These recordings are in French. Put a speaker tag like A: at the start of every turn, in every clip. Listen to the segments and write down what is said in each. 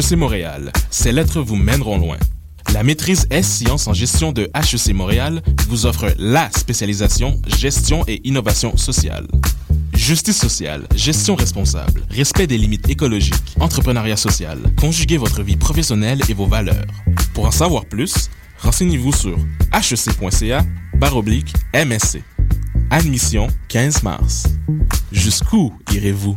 A: HEC Montréal, ces lettres vous mèneront loin. La maîtrise S-Sciences en gestion de HEC Montréal vous offre la spécialisation gestion et innovation sociale. Justice sociale, gestion responsable, respect des limites écologiques, entrepreneuriat social, conjuguez votre vie professionnelle et vos valeurs. Pour en savoir plus, renseignez-vous sur hec.ca baroblique MSC. Admission 15 mars. Jusqu'où irez-vous?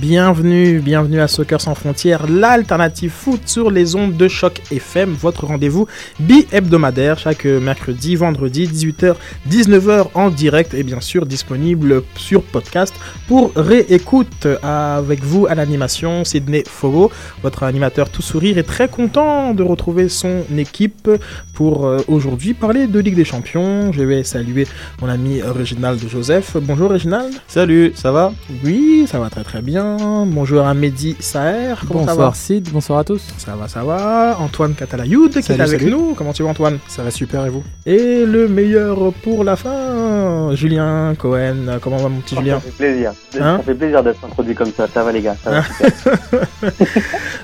B: Bienvenue, bienvenue à Soccer sans frontières, l'alternative foot sur les ondes de choc FM, votre rendez-vous bi-hebdomadaire chaque mercredi, vendredi, 18h, 19h en direct et bien sûr disponible sur podcast pour réécoute avec vous à l'animation Sydney Fogo, votre animateur tout sourire est très content de retrouver son équipe pour euh, aujourd'hui parler de Ligue des Champions. Je vais saluer mon ami Réginald Joseph. Bonjour Réginald.
C: Salut, ça va?
B: Oui, ça va très très bien. Bonjour à Mehdi Saher. Comment ça va
C: Bonsoir Sid, bonsoir à tous.
B: Ça va, ça va. Antoine Catalayoud qui est avec
C: salut.
B: nous. Comment tu vas Antoine?
C: Ça va super et vous?
B: Et le meilleur pour la fin, Julien Cohen. Comment va mon petit Julien?
D: Ça fait plaisir.
B: Hein?
D: ça fait plaisir d'être introduit comme ça. Ça va les gars. Ça va.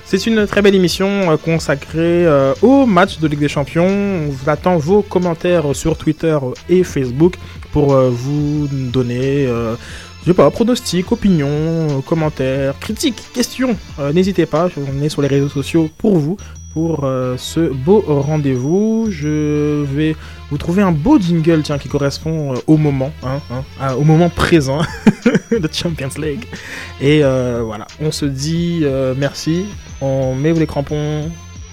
B: C'est une très belle émission euh, consacrée euh, au match de Ligue des Champions. On vous attend vos commentaires sur Twitter et Facebook pour euh, vous donner, euh, je sais pas, pronostics, opinions, euh, commentaires, critiques, questions. Euh, N'hésitez pas, on est sur les réseaux sociaux pour vous, pour euh, ce beau rendez-vous. Je vais vous trouver un beau jingle tiens, qui correspond au moment, hein, hein, au moment présent de Champions League. Et voilà, on se dit merci, on met les crampons,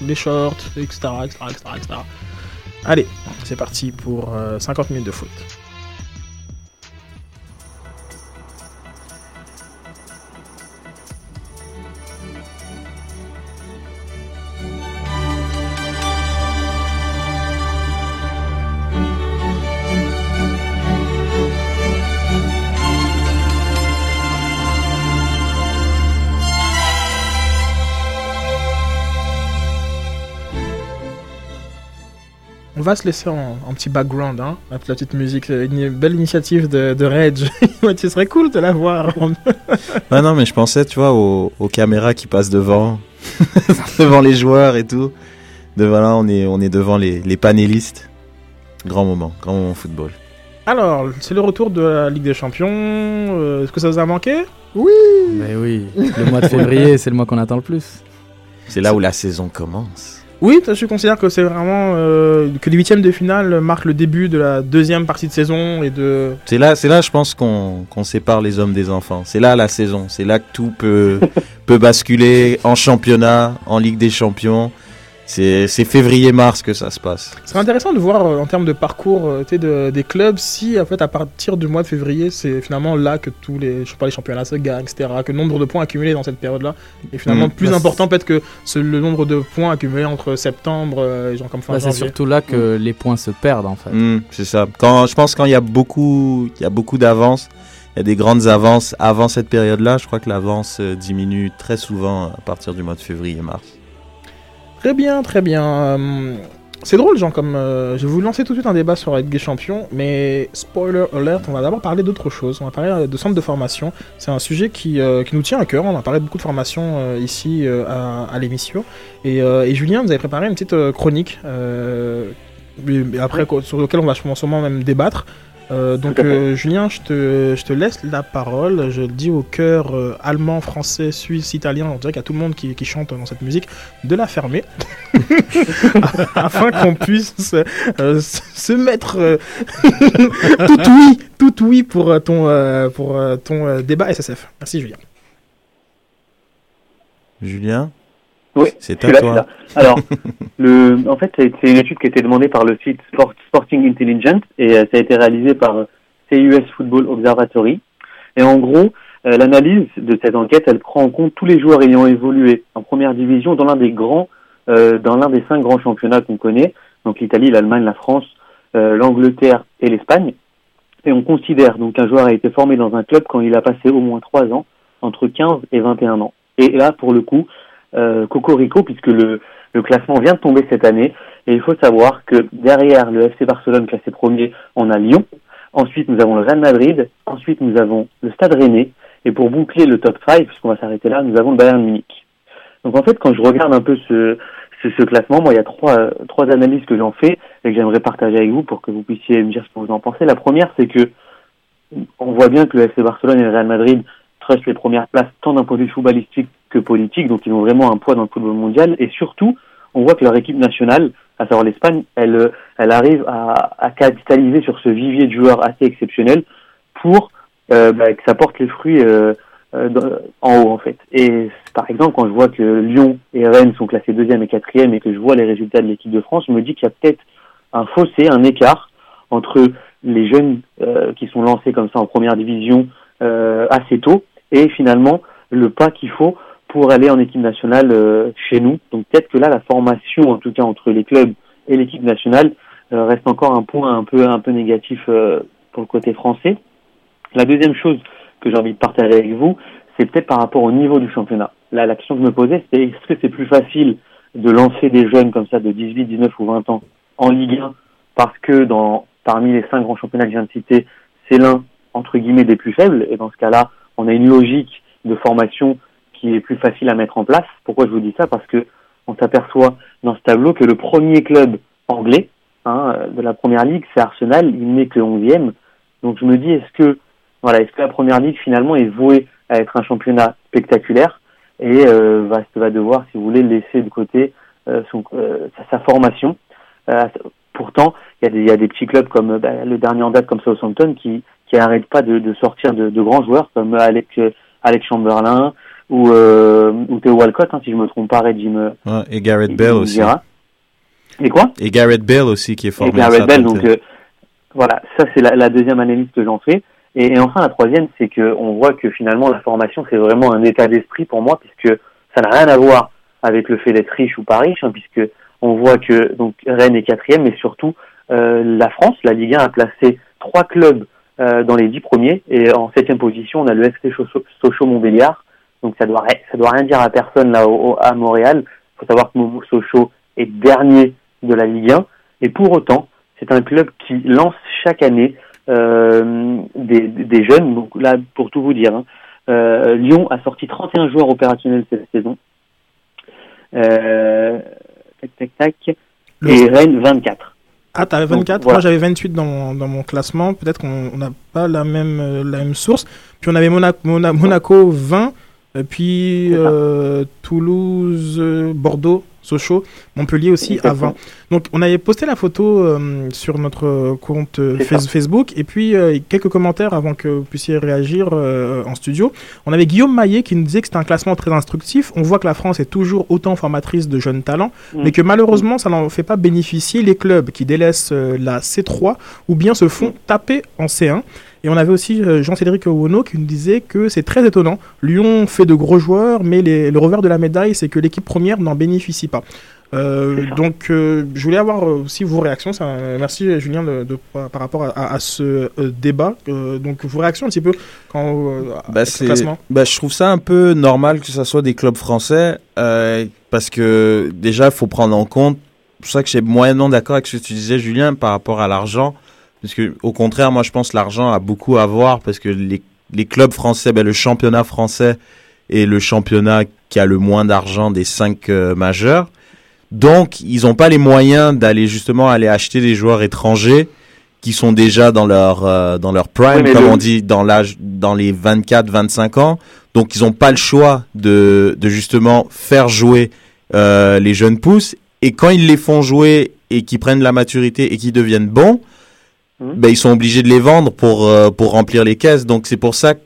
B: les shorts, etc. etc., etc., etc. Allez, c'est parti pour euh, 50 minutes de foot. On va se laisser en, en petit background, hein, la, la petite musique, une belle initiative de, de. Ouais, Ce serait cool de la voir.
E: Ah non, mais je pensais, tu vois, aux, aux caméras qui passent devant, devant les joueurs et tout. De voilà, on est, on est devant les, les panélistes. Grand moment, grand moment football.
B: Alors, c'est le retour de la Ligue des Champions. euh, Est-ce que ça vous a manqué?
C: Mais oui, le mois de février, c'est le mois qu'on attend le plus.
E: C'est là où la saison commence.
B: Oui, je considère que c'est vraiment euh, que les huitièmes de finale marquent le début de la deuxième partie de saison et de.
E: C'est là, c'est là, je pense qu'on sépare les hommes des enfants. C'est là la saison. C'est là que tout peut, peut basculer en championnat, en Ligue des Champions. C'est février-mars que ça se passe.
B: C'est intéressant de voir euh, en termes de parcours euh, de- des clubs si en fait à partir du mois de février c'est finalement là que tous les, je sais pas, les championnats se gagnent, etc. Que le nombre de points accumulés dans cette période-là est finalement
E: Mhm.
B: plus
C: Bah,
B: important peut-être que ce- le nombre de points accumulés entre septembre euh, et genre comme fin
C: Bah, c'est surtout là que les points se perdent en fait.
E: Hmm, c'est ça. Quand je pense quand il y a beaucoup, il y a beaucoup d'avances, il y a des grandes avances avant cette période-là. Je crois que l'avance diminue très souvent à partir du mois de février-mars.
B: Très bien, très bien. Euh, C'est drôle, genre, comme. euh, je vais vous lancer tout de suite un débat sur des Champions, mais spoiler alert, on va d'abord parler d'autre chose. On va parler euh, de centre de formation. C'est un sujet qui, euh, qui nous tient à cœur. On a parlé de beaucoup de formation euh, ici à, à l'émission. Et, et Julien, vous avez préparé une petite chronique. après, sur lequel on va sûrement même débattre. Euh, donc, euh, Julien, je te, je te laisse la parole. Je le dis au cœur euh, allemand, français, suisse, italien. On dirait qu'il y a tout le monde qui, qui chante dans cette musique. De la fermer. afin qu'on puisse euh, se mettre euh, tout oui, tout oui pour ton, euh, pour, euh, ton euh, débat SSF. Merci Julien.
E: Julien?
D: Oui,
E: C'est à toi.
D: là. Alors, le, en fait, c'est une étude qui a été demandée par le site Sport- Sporting Intelligence et euh, ça a été réalisé par euh, CUS Football Observatory. Et en gros, euh, l'analyse de cette enquête, elle prend en compte tous les joueurs ayant évolué en première division dans l'un des grands, euh, dans l'un des cinq grands championnats qu'on connaît, donc l'Italie, l'Allemagne, la France, l'Angleterre et l'Espagne. Et on considère donc qu'un joueur a été formé dans un club quand il a passé au moins trois ans, entre 15 et 21 ans. Et là, pour le coup, Cocorico, puisque le, le classement vient de tomber cette année, et il faut savoir que derrière le FC Barcelone classé premier, on a Lyon, ensuite nous avons le Real Madrid, ensuite nous avons le Stade Rennais, et pour boucler le top 5, puisqu'on va s'arrêter là, nous avons le Bayern Munich. Donc en fait, quand je regarde un peu ce, ce, classement, moi il y a trois, euh, trois analyses que j'en fais et que j'aimerais partager avec vous pour que vous puissiez me dire ce que vous en pensez. La première, c'est que on voit bien que le FC Barcelone et le Real Madrid trustent les premières places tant d'un point de footballistique que politique, donc ils ont vraiment un poids dans le football mondial. Et surtout, on voit que leur équipe nationale, à savoir l'Espagne, elle, euh, elle arrive à, capitaliser sur ce vivier de joueurs assez exceptionnel pour euh, bah, que ça porte les fruits euh, en haut en fait. Et par exemple, quand je vois que Lyon et Rennes sont classés deuxième et quatrième et que je vois les résultats de l'équipe de France, je me dis qu'il y a peut-être un fossé, un écart entre les jeunes qui sont lancés comme ça en première division assez tôt et finalement le pas qu'il faut pour aller en équipe nationale euh, chez nous. Donc peut-être que là la formation en tout cas entre les clubs et l'équipe nationale euh, reste encore un point un peu un peu négatif euh, pour le côté français. La deuxième chose que j'ai envie de partager avec vous, c'est peut-être par rapport au niveau du championnat. Là, la question que je me posais, c'est est-ce que c'est plus facile de lancer des jeunes comme ça de 18, 19 ou 20 ans en Ligue 1 parce que dans parmi les cinq grands championnats que je viens de citer, c'est l'un entre guillemets des plus faibles? Et dans ce cas-là, on a une logique de formation qui est plus facile à mettre en place. Pourquoi je vous dis ça? Parce que on s'aperçoit dans ce tableau que le premier club anglais hein, de la première ligue, c'est Arsenal, il n'est que 11e. Donc je me dis, est-ce que voilà, est-ce que la première ligue finalement est vouée à être un championnat spectaculaire? Et euh, va, va devoir, si vous voulez, laisser de côté euh, euh, sa, formation. Euh, pourtant, il y, a des, petits clubs comme bah, le dernier en date comme Southampton qui qui n'arrêtent pas de, de sortir de, de grands joueurs comme Alex Alex Chamberlain ou euh, ou Theo Walcott, hein, si je me trompe pas, Reggie me
E: Ouais, et Bale
D: il
E: aussi.
D: dira. Et quoi?
E: Et Gareth Bale aussi qui est
D: et
E: formé à
D: Gareth Bell. Donc euh, voilà, ça c'est la, la deuxième analyse que j'en fais. Et, et enfin la troisième, c'est que on voit que finalement la formation c'est vraiment un état d'esprit pour moi, puisque ça n'a rien à voir avec le fait d'être riche ou pas riche, hein, puisque on voit que donc Rennes est quatrième, mais surtout euh, la France, la Ligue 1 a placé trois clubs euh, dans les dix premiers, et en septième position on a le FC Sochaux, Sochaux Montbéliard. Donc ça doit ça doit rien dire à personne là au- à Montréal. Il faut savoir que Mo- Sochaux est dernier de la Ligue 1, et pour autant c'est un club qui lance chaque année euh, des, des jeunes. Donc là, pour tout vous dire, hein, euh, Lyon a sorti 31 joueurs opérationnels cette saison. Euh, tac, tac, tac.
B: Le-
D: Et Rennes, 24.
B: Ah, t'avais 24,
D: Donc, voilà.
B: moi j'avais 28 dans mon, dans mon classement. Peut-être qu'on on n'a pas la même, la même source. Puis on avait Monaco, Mona- Monaco 20, et puis
D: C'est ça.
B: euh, Toulouse, euh, Bordeaux, Sochaux, Montpellier aussi à 20.
D: Exactement.
B: Donc on avait posté la photo euh, sur notre compte euh, Face-. Facebook et puis euh, quelques commentaires avant que vous puissiez réagir euh, en studio. On avait Guillaume Maillet qui nous disait que c'était un classement très instructif. On voit que la France est toujours autant formatrice de jeunes talents,
D: Mm.
B: mais que malheureusement ça n'en fait pas bénéficier les clubs qui délaissent euh, la C3 ou bien se font taper en C1. Et on avait aussi euh, Jean-Cédric Owono qui nous disait que c'est très étonnant. Lyon fait de gros joueurs, mais les- le revers de la médaille, c'est que l'équipe première n'en bénéficie pas. Euh, donc, euh, je voulais avoir aussi vos réactions. Ça, merci Julien de, de- par rapport à, à- à ce euh, débat. Donc, vos réactions un petit peu quand
E: Bah, c'est-
B: classement.
E: bah, je trouve ça un peu normal que ça soit des clubs français parce que déjà, il faut prendre en compte. C'est pour ça que je suis moyennement d'accord avec ce que tu disais, Julien, par rapport à l'argent. Parce que, au contraire, moi, je pense que l'argent a beaucoup à voir parce que les, les clubs français, ben, le championnat français est le championnat qui a le moins d'argent des cinq euh, majeurs. Donc, ils n'ont pas les moyens d'aller justement aller acheter des joueurs étrangers qui sont déjà dans leur euh, dans leur prime,
D: Oui,
E: comme
D: le-
E: on dit dans l'âge dans les 24-25 ans. Donc, ils n'ont pas le choix de de justement faire jouer euh, les jeunes pousses. Et quand ils les font jouer et qu'ils prennent la maturité et qu'ils deviennent bons,
D: Mhm.
E: ben ils sont obligés de les vendre pour euh, pour remplir les caisses. Donc, c'est pour ça que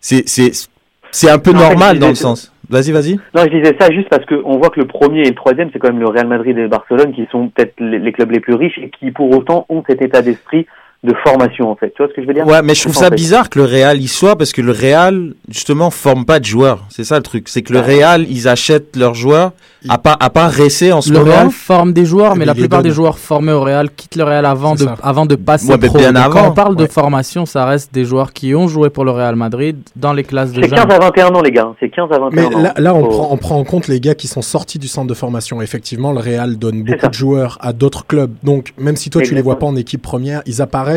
E: c'est un peu
D: En fait,
E: normal dans le sens. Vas-y, vas-y.
D: Non, je disais ça juste parce qu'on voit que le premier et le troisième, c'est quand même le Real Madrid et Barcelone qui sont peut-être les, les clubs les plus riches et qui pour autant ont cet état d'esprit de formation en fait. Tu vois ce que je veux dire?
E: Ouais, mais je trouve ça
D: fait.
E: bizarre que le Real y soit parce que le Real justement forme pas de joueurs. C'est ça le truc, c'est que le Real ils achètent leurs joueurs à part à part Ressé en ce
C: Le
E: moment.
C: Real forme des joueurs, mais
F: Mais
C: la plupart des joueurs formés au Real quittent le Real avant de,
F: ça.
C: avant de passer
E: Ouais, mais
C: pro.
E: bien
C: Donc, Quand
E: avant.
C: on parle de formation, ça reste des joueurs qui ont joué pour le Real Madrid dans les classes de
D: C'est 15
C: jeunes.
D: à 21 ans les gars, c'est 15 à 21
F: Mais
D: ans.
F: là, là, on, prend, on prend en compte les gars qui sont sortis du centre de formation. Effectivement, le Real donne beaucoup
D: ça.
F: de joueurs à d'autres clubs. Donc, même si toi, tu les vois pas en équipe première, ils apparaissent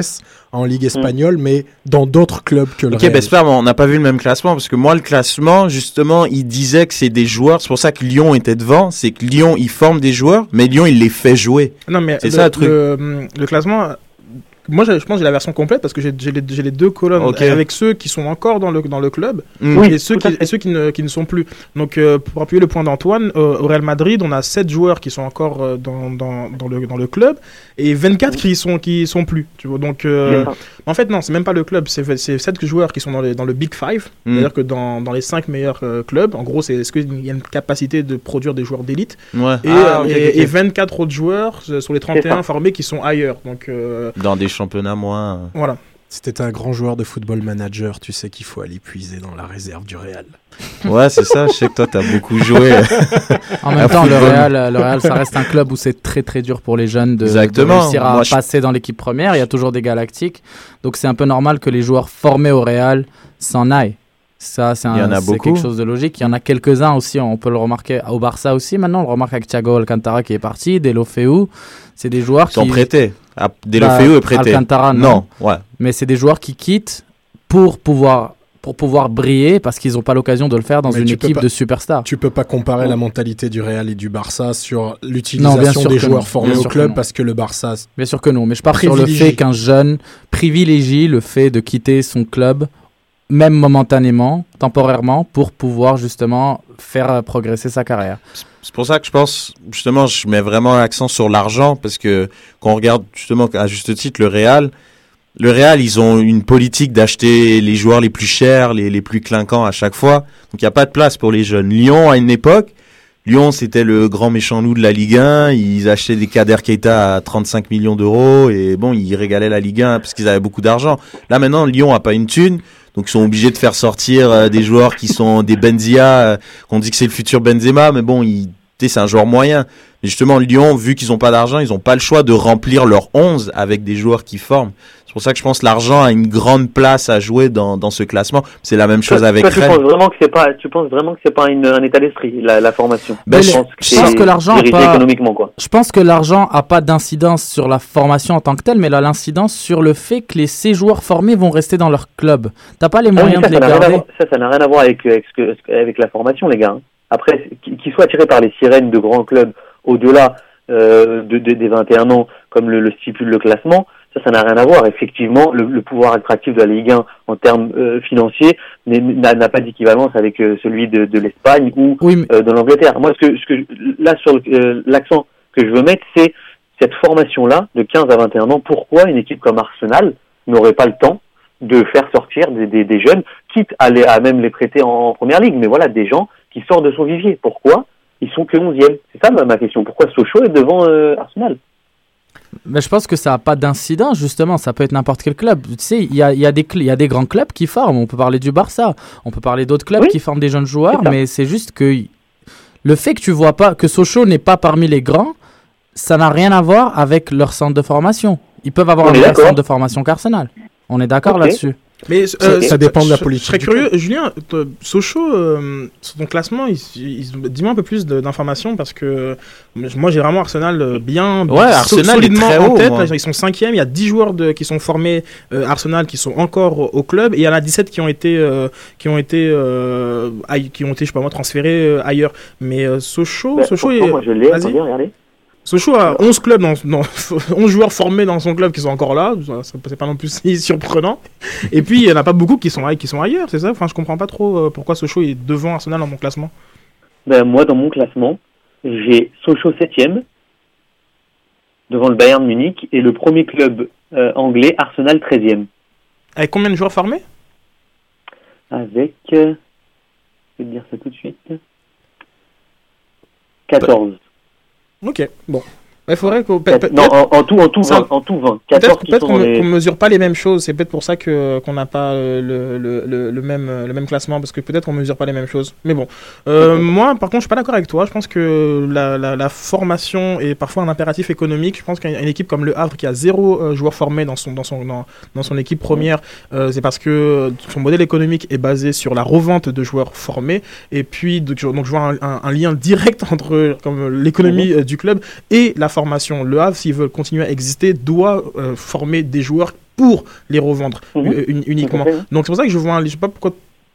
F: en Ligue espagnole, mais dans d'autres clubs que le
E: Ok,
F: Real.
E: ben mais on n'a pas vu le même classement parce que moi le classement justement il disait que c'est des joueurs, c'est pour ça que Lyon était devant, c'est que Lyon il forme des joueurs, mais Lyon il les fait jouer.
B: Non, mais
E: C'est
B: le,
E: ça, le truc.
B: Le, le classement. Moi, je pense que j'ai la version complète parce que j'ai j'ai les, les deux colonnes avec ceux qui sont encore dans le, dans le club
E: Mm.
D: Oui,
B: et ceux, qui, et ceux qui, ne, qui ne sont plus. Donc, euh, pour appuyer le point d'Antoine, euh, au Real Madrid, on a 7 joueurs qui sont encore euh, dans, dans, dans, le, dans le club et 24 qui sont, qui sont plus. Tu vois, donc, euh,
D: ça.
B: en fait, non, c'est même pas le club, c'est c'est 7 joueurs qui sont dans, les, dans le Big Five,
E: Mm.
B: c'est-à-dire que dans, dans les 5 meilleurs euh, clubs, en gros, c'est est-ce qu'il y a une capacité de produire des joueurs d'élite
E: Ouais.
B: et,
E: Ah,
B: euh,
E: ok,
B: et,
E: ok,
B: et
E: ok.
B: 24 autres joueurs euh, sur les 31
D: ça.
B: formés qui sont ailleurs. Donc, euh,
E: Dans des championnats moins.
B: voilà.
F: Si t'es un grand joueur de football manager, tu sais qu'il faut aller puiser dans la réserve du Real.
E: Ouais, c'est ça. Je sais que toi t'as beaucoup joué.
C: En même temps, le. Real, le Real, ça reste un club où c'est très très dur pour les jeunes de, de
E: Exactement.
C: réussir à
E: Moi, je-
C: passer dans l'équipe première. Il y a toujours des galactiques. Donc c'est un peu normal que les joueurs formés au Real s'en aillent. Ça, c'est un-
E: Il y en a
C: c'est
E: beaucoup.
C: quelque chose de logique. Il y en a quelques-uns aussi, on peut le remarquer au Barça aussi. Maintenant, on le remarque avec Thiago Alcantara qui est parti, Delofeu. C'est des joueurs
E: Ils sont
C: qui.
E: prêtés. Ah,
C: Bah,
E: Delofeu est prêté.
C: Alcantara, non.
E: non. Ouais.
C: Mais c'est des joueurs qui quittent pour pouvoir, pour pouvoir briller parce qu'ils n'ont pas l'occasion de le faire dans
F: Mais
C: une équipe
F: pas-
C: de superstars.
F: Tu peux pas comparer la mentalité du Real et du Barça sur l'utilisation des
C: non.
F: joueurs formés
C: Bien
F: au
C: que
F: club parce que le Barça,
C: Bien sûr que non, mais je pars sur le fait qu'un jeune privilégie le fait de quitter son club, même momentanément, temporairement, pour pouvoir justement faire euh, progresser sa carrière.
E: C'est pour ça que je pense, justement, je mets vraiment l'accent sur l'argent, parce que quand on regarde, justement, à juste titre, le Real, le Real, ils ont une politique d'acheter les joueurs les plus chers, les, les plus clinquants à chaque fois. Donc, il n'y a pas de place pour les jeunes. Lyon, à une époque, Lyon, c'était le grand méchant loup de la Ligue 1. Ils achetaient des Kader Keita à 35 millions d'euros et bon, ils régalaient la Ligue 1 parce qu'ils avaient beaucoup d'argent. Là, maintenant, Lyon a pas une thune. Donc, ils sont obligés de faire sortir euh, des joueurs qui sont des Benzia, euh, qu'on dit que c'est le futur Benzema, mais bon, c'est un joueur moyen. Mais justement, Lyon, vu qu'ils ont pas d'argent, ils ont pas le choix de remplir leur 11 avec des joueurs qui forment. C'est pour ça que je pense que l'argent a une grande place à jouer dans, dans ce classement. C'est la même chose
D: Toi,
E: avec
D: toi, tu
E: Rennes.
D: penses vraiment que c'est pas, tu penses vraiment que c'est pas une- un état d'esprit la, la formation?
E: Ben,
D: je pense que
C: je pense
D: c'est
C: que l'argent pas-
D: économiquement quoi.
C: Je pense que l'argent a pas d'incidence sur la formation en tant que telle, mais elle a l'incidence sur le fait que les, ces joueurs formés vont rester dans leur club. T'as pas les
D: Ah
C: moyens
D: ça,
C: de
D: ça
C: les garder.
D: voir- ça, ça n'a rien à voir avec, avec, avec la formation, les gars. hein. Après, qu'ils qu'ils soient attirés par les sirènes de grands clubs au-delà euh, de, de- des 21 ans, comme le, le stipule le classement, ça, ça n'a rien à voir. Effectivement, le, le pouvoir attractif de la Ligue 1 en termes euh, financiers n'a pas d'équivalence avec euh, celui de, de l'Espagne ou
C: Oui, mais
D: euh, de l'Angleterre. Moi, ce que, ce que là sur euh, l'accent que je veux mettre, c'est cette formation-là de 15 à 21 ans. Pourquoi une équipe comme Arsenal n'aurait pas le temps de faire sortir des, des, des jeunes, quitte à, les, à même les prêter en, en première ligue, mais voilà, des gens qui sortent de son vivier. Pourquoi? Ils sont que 11e C'est ça ma, ma question. Pourquoi Sochaux est devant euh, Arsenal?
C: Mais je pense que ça n'a pas d'incidence, justement. Ça peut être n'importe quel club. Tu sais, il y a, y, a y a des grands clubs qui forment. On peut parler du Barça. On peut parler d'autres clubs
D: Oui,
C: qui forment des jeunes joueurs. Mais c'est juste que le fait que tu vois pas, que Sochaux n'est pas parmi les grands, ça n'a rien à voir avec leur centre de formation. Ils peuvent avoir un meilleur centre de formation qu'Arsenal. On est d'accord là-dessus.
B: Mais
F: Ça-
B: euh,
F: ça dépend de la politique
B: Je serais curieux, Julien, toi, Sochaux, euh, sur ton classement, il- il- dis-moi un peu plus d'informations parce que euh, moi j'ai vraiment Arsenal euh, bien,
E: Ouais,
B: so-
E: Arsenal est
B: solidement
E: très
B: en
E: haut,
B: tête.
E: moi.
B: Ils sont cinquième. Il y a 10 joueurs de, qui sont formés euh, Arsenal qui sont encore au, club et il y en a 17 qui ont été, euh, qui ont été, euh, qui ont été, je sais pas moi, transférés euh, ailleurs. Mais euh, Sochaux,
D: Bah,
B: Sochaux, est-
D: moi je l'ai, regardez.
B: Sochaux a 11 clubs dans, dans 11 joueurs formés dans son club qui sont encore là, c'est pas non plus si surprenant. Et puis il y en a pas beaucoup qui sont qui sont ailleurs, c'est ça? Enfin, je comprends pas trop euh, pourquoi Sochaux est devant Arsenal dans mon classement.
D: Ben, moi, dans mon classement, j'ai Sochaux 7e, devant le Bayern Munich, et le premier club euh, anglais, Arsenal 13e.
B: Avec combien de joueurs formés?
D: Avec. euh, vais te dire ça tout de suite. 14.
B: Ok, bon. Il faudrait.
D: Quatre- non, en, en tout, en tout,
B: Ça-
D: 20. En tout 20. 14
B: Peut-être
D: sont
B: qu'on
D: les-
B: qu'on mesure pas les mêmes choses. C'est peut-être pour ça que qu'on n'a pas euh, le, le, le, le même euh, le même classement parce que peut-être qu'on mesure pas les mêmes choses. Mais bon, Euh, moi par contre je suis pas d'accord avec toi. Je pense que la, la, la formation est parfois un impératif économique. Je pense qu'une une équipe comme le Havre qui a zéro euh, joueur formé dans son dans son dans, dans son équipe première, euh, c'est parce que son modèle économique est basé sur la revente de joueurs formés et puis donc, je- donc je vois un, un- un lien direct entre comme l'économie euh, du club et la formation. Le Havre, s'ils veulent continuer à exister, doit euh, former des joueurs pour les revendre
D: Mhm.
B: euh, uni- uniquement. Donc c'est pour ça que je vois, un, je sais pas pourquoi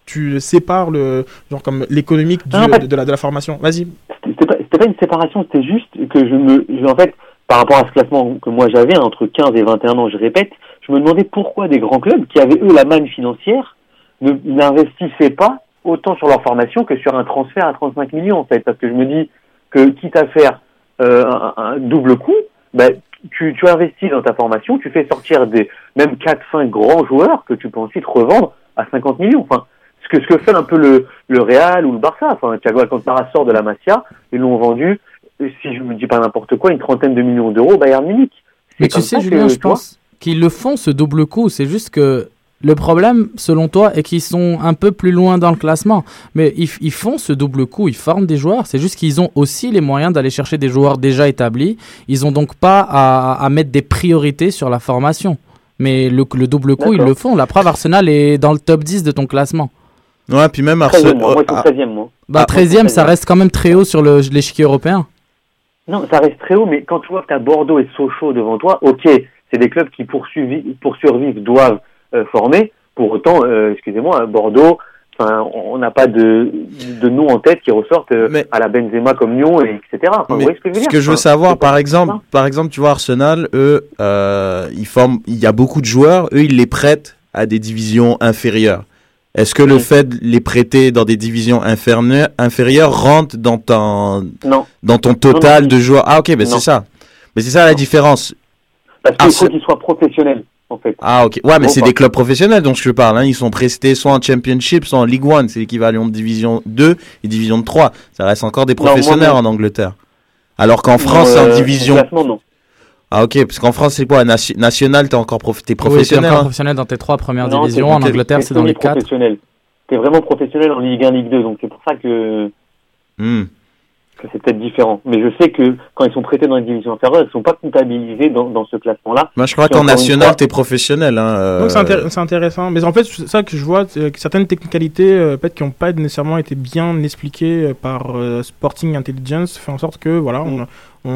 B: tu sépares le genre comme l'économique du-
D: Non, en fait-
B: de, de la, de la formation. Vas-y.
D: C'était pas, pas une séparation, c'était juste que je me, je- en fait, par rapport à ce classement que moi j'avais, entre 15 et 21 ans, je répète, je me demandais pourquoi des grands clubs qui avaient eux la manne financière ne- n'investissaient pas autant sur leur formation que sur un transfert à 35 millions en fait, parce que je me dis que quitte à faire euh, un, un double coup, ben, tu, tu investis dans ta formation, tu fais sortir des même 4-5 grands joueurs que tu peux ensuite revendre à 50 millions. Enfin, ce que, ce que fait un peu le, le Real ou le Barça. Enfin, Thiago Alcantara sort de la Masia, ils l'ont vendu, si je ne dis pas n'importe quoi, une trentaine de millions d'euros au Bayern Munich.
C: Mais tu sais, Julien,
D: que,
C: je pense qu'ils le font ce double coup. C'est juste que le problème, selon toi, est qu'ils sont un peu plus loin dans le classement. Mais ils, ils font ce double coup, ils forment des joueurs. C'est juste qu'ils ont aussi les moyens d'aller chercher des joueurs déjà établis. Ils ont donc pas à, à mettre des priorités sur la formation. Mais le, le double coup, ils le font. La preuve, Arsenal est dans le top 10 de ton classement.
E: Ouais, puis même
D: 13e,
E: Arsenal.
D: moi, moi, je
E: ah,
D: suis 13e, moi.
C: Bah,
E: Ah,
C: 13e, ça
D: 13e.
C: reste quand même très haut sur le- l'échiquier européen.
D: Non, ça reste très haut, mais quand tu vois que tu as Bordeaux et Sochaux devant toi, ok, c'est des clubs qui pour survivre doivent euh, former. Pour autant, euh, excusez-moi, Bordeaux, enfin, on n'a pas de, de nom en tête qui ressortent euh,
E: Mais-
D: à la Benzema comme Lyon, et etc. Enfin, vous
E: Mais
D: voyez ce que je veux
E: ce
D: dire
E: que je veux savoir, par exemple, par exemple, tu vois Arsenal, eux, euh, ils forment, il y a beaucoup de joueurs, eux, ils les prêtent à des divisions inférieures. Est-ce que le fait de les prêter dans des divisions inférieures, inférieures rentre dans ton,
D: Non,
E: dans ton total
D: non.
E: de joueurs? Ah, ok, ben
D: Non.
E: c'est ça. Mais c'est ça la différence.
D: parce qu'il faut qu'ils soient professionnels, en fait.
E: Ah, ok. Ouais, mais
D: Bon,
E: c'est
D: bah.
E: des clubs professionnels dont je parle. Hein. Ils sont prestés soit en Championship, soit en League One. C'est l'équivalent de Division 2 et Division 3. Ça reste encore des professionnels
D: non.
E: en Angleterre. Alors qu'en France, c'est
D: Euh,
E: en Division.
D: classement, non.
E: Ah, ok. Parce qu'en France, c'est quoi? Nation- National, t'es encore prof... t'es
C: Oui, t'es
E: professionnel.
C: encore
E: hein
C: professionnel dans tes trois premières
D: Non,
C: divisions. En Angleterre, c'est dans les quatre.
D: T'es vraiment professionnel en Ligue 1, Ligue 2, donc c'est pour ça que,
E: Hmm.
D: Que c'est peut-être différent. Mais je sais que quand ils sont prêtés dans les divisions inférieures, ils ne sont pas comptabilisés dans, dans ce classement-là.
E: Moi, je crois qu'en National,
D: fois-
E: t'es professionnel. Hein, euh,
B: Donc c'est intér- c'est intéressant. Mais en fait, c'est ça que je vois, que certaines technicalités euh, peut-être qui n'ont pas nécessairement été bien expliquées euh, par euh, Sporting Intelligence fait en sorte que voilà, on on-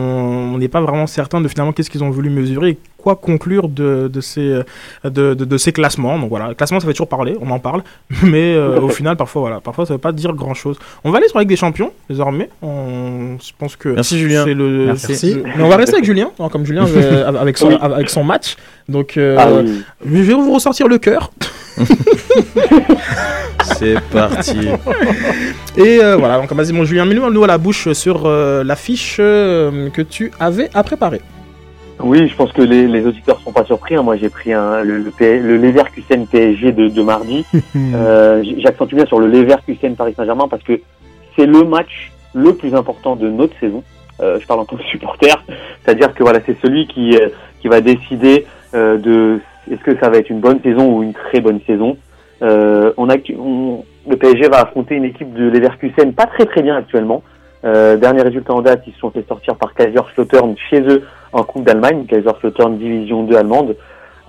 B: on n'est pas vraiment certain de finalement qu'est-ce qu'ils ont voulu mesurer et quoi conclure de, de ces euh, de, de, de ces classements. Donc voilà, le classement ça fait toujours parler, on en parle, mais euh, au final parfois voilà, parfois ça veut pas dire grand-chose. On va aller sur la Ligue des Champions désormais. On, je pense que
E: Merci, Julien.
B: c'est le,
C: Merci.
B: Mais on va rester avec Julien, hein, comme Julien euh, avec son
D: Oui.
B: avec son match. Donc euh,
D: Ah oui.
B: je vais vous ressortir le cœur.
E: C'est parti.
B: Et euh, voilà, donc vas-y mon Julien, mets-nous à la bouche sur euh, l'affiche euh, que tu avais à préparer.
D: Oui, je pense que les, les auditeurs sont pas surpris. hein. Moi, j'ai pris un, le, le, P- le Leverkusen PSG de, de mardi. Euh, J'accentue bien sur le Leverkusen Paris Saint-Germain parce que c'est le match le plus important de notre saison. Euh, je parle en tant que supporter, c'est-à-dire que voilà, c'est celui qui euh, qui va décider euh, de est-ce que ça va être une bonne saison ou une très bonne saison. Euh, on a, on- le PSG va affronter une équipe de Leverkusen pas très très bien actuellement. Euh, dernier résultat en date, ils se sont fait sortir par Kaiserslautern chez eux en Coupe d'Allemagne, Kaiserslautern division 2 allemande.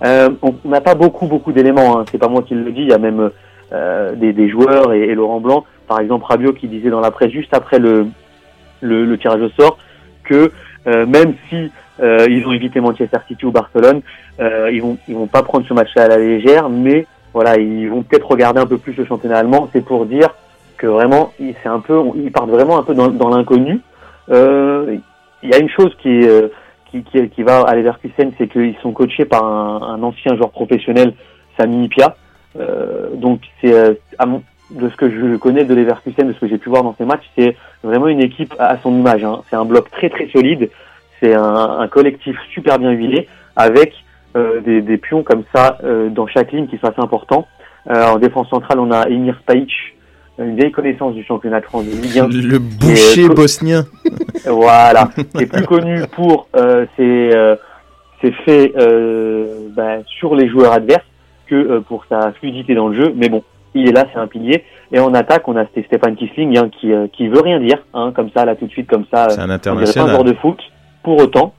D: Euh, on n'a pas beaucoup beaucoup d'éléments, hein. c'est pas moi qui le dis, il y a même euh, des, des joueurs et, et Laurent Blanc, par exemple Rabiot qui disait dans la presse juste après le, le, le tirage au sort que euh, même si euh, ils ont évité Manchester City ou Barcelone, euh, ils vont ils vont pas prendre ce match-là à la légère, mais voilà ils vont peut-être regarder un peu plus le championnat allemand. C'est pour dire que vraiment c'est un peu ils partent vraiment un peu dans, dans l'inconnu. Euh, Il y a une chose qui euh, qui, qui, qui va à Leverkusen, c'est qu'ils sont coachés par un, un ancien joueur professionnel, Sami Ipia. Euh, donc c'est euh, de ce que je connais de Leverkusen, de ce que j'ai pu voir dans ces matchs, c'est vraiment une équipe à, son image. hein. C'est un bloc très très solide, c'est un, un collectif super bien huilé, avec euh, des, des pions comme ça euh, dans chaque ligne qui sont assez importants. En défense centrale, on a Emir Spajic, une vieille connaissance du championnat de France de Ligue 1.
E: Le boucher
D: co-
E: bosnien.
D: Voilà, qui est plus connu pour euh, ses, euh, ses faits euh, bah, sur les joueurs adverses que euh, pour sa fluidité dans le jeu. Mais bon, il est là, c'est un pilier. Et en attaque, on a Sté- Stéphane Kissling hein, qui, euh, qui veut rien dire, hein, comme ça, là tout de suite, comme ça.
E: C'est un
D: on dirait pas un
E: international.
D: joueur de foot. Pour autant,